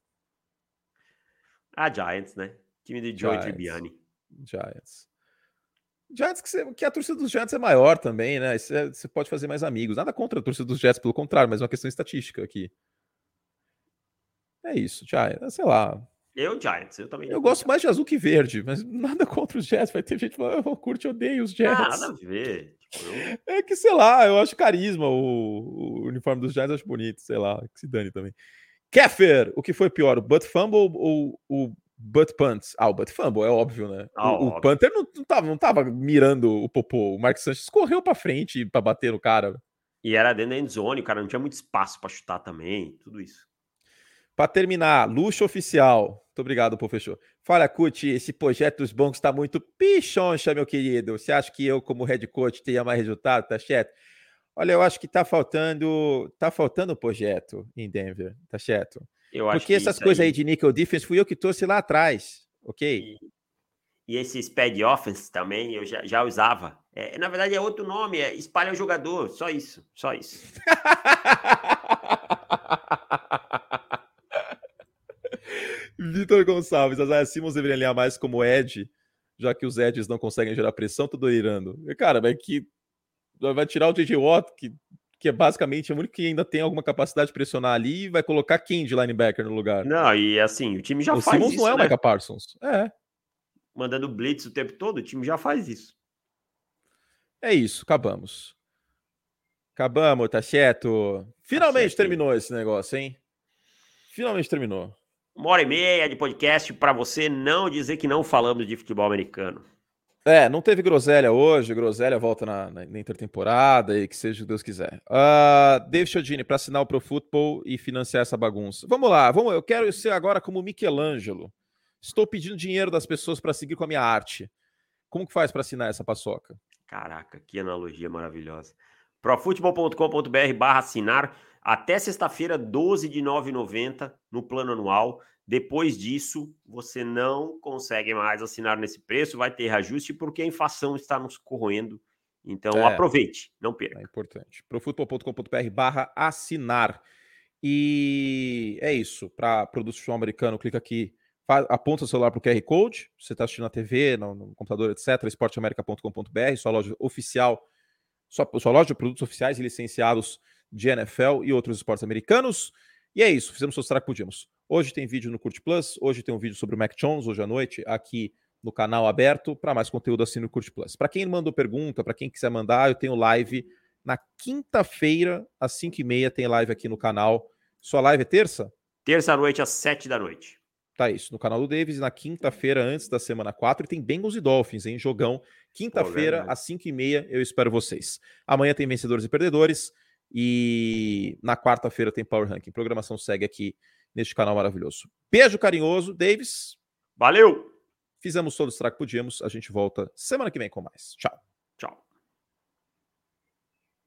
Ah, Giants, né? Time de Joey Tribbiani. Giants. Giants, que, você, que, a torcida dos Giants é maior também, né? Você, você pode fazer mais amigos. Nada contra a torcida dos Jets, pelo contrário, mas é uma questão estatística aqui. É isso, Giants. Sei lá. Eu, Giants, eu também. Eu gosto mais de azul que verde, mas nada contra os Jets. Vai ter gente falando, eu curto, odeio os Jets. Ah, nada a ver. Tipo, eu... É que, sei lá, eu acho carisma o, o uniforme dos Giants, acho bonito, sei lá, que se dane também. Keffer, o que foi pior, o butt fumble ou o butt punt? Ah, o butt fumble, é óbvio, né? Ah, o, o Panther não, não, tava, não tava mirando o popô. O Mark Sanchez correu pra frente pra bater no cara. E era dentro da endzone, o cara não tinha muito espaço para chutar também, tudo isso. Para terminar, luxo oficial. Muito obrigado, fechou. Fala, Cuti, esse projeto dos bancos está muito pichoncha, meu querido. Você acha que eu, como head coach, teria mais resultado, tá certo? Olha, eu acho que tá faltando, tá faltando projeto em Denver, tá certo? Eu Porque essas coisas aí... aí de nickel defense fui eu que trouxe lá atrás, ok? E, e esse sped offense também eu já, já usava. É, na verdade é outro nome, é espalha o jogador, só isso, só isso. Vitor Gonçalves, as Isaiah Simmons deveriam alinhar mais como Ed, já que os Eds não conseguem gerar pressão, tô delirando. Cara, vai que vai tirar o JJ Watt, que, que é basicamente o único que ainda tem alguma capacidade de pressionar ali, e vai colocar quem de linebacker no lugar. Não, e assim, o time já o faz Simmons isso, não é o né? Micah Parsons. É. Mandando blitz o tempo todo, o time já faz isso. É isso, acabamos. Acabamos, tá certo? Finalmente tá certo. terminou esse negócio, hein? Finalmente terminou. Uma hora e meia de podcast para você não dizer que não falamos de futebol americano. É, não teve groselha hoje, groselha volta na, na, na intertemporada e que seja o que Deus quiser. Uh, David Chodini, para assinar o Pro Football e financiar essa bagunça. Vamos lá, vamos, eu quero ser agora como Michelangelo. Estou pedindo dinheiro das pessoas para seguir com a minha arte. Como que faz para assinar essa paçoca? Caraca, que analogia maravilhosa. profutbol.com.br barra assinar até sexta-feira, 12 de 9,90 no plano anual. Depois disso, você não consegue mais assinar nesse preço, vai ter reajuste porque a inflação está nos corroendo. Então, é, aproveite, não perca. É importante. profutbol.com.br barra assinar. E é isso. Para produto futebol americano, clica aqui, aponta o celular para o QR Code. Você está assistindo na TV, no, no computador, etc. esporteamerica.com.br, sua loja oficial, sua, sua loja de produtos oficiais e licenciados de NFL e outros esportes americanos. E é isso, fizemos o que podíamos. Hoje tem vídeo no Curte Plus, hoje tem um vídeo sobre o Mac Jones, hoje à noite, aqui no canal aberto. Para mais conteúdo, assine o Curte Plus. Para quem mandou pergunta, para quem quiser mandar, eu tenho live na quinta-feira, às 5h30, tem live aqui no canal. Sua live é terça? Terça-noite, às 7 da noite. Tá isso, no canal do Davis, na quinta-feira, antes da semana 4, e tem Bengals e Dolphins, hein? Jogão. Quinta-feira, às 5h30, eu espero vocês. Amanhã tem vencedores e perdedores. E na quarta-feira tem Power Ranking. Programação segue aqui neste canal maravilhoso. Beijo carinhoso, Davis. Valeu! Fizemos todo o estrago que podíamos. A gente volta semana que vem com mais. Tchau.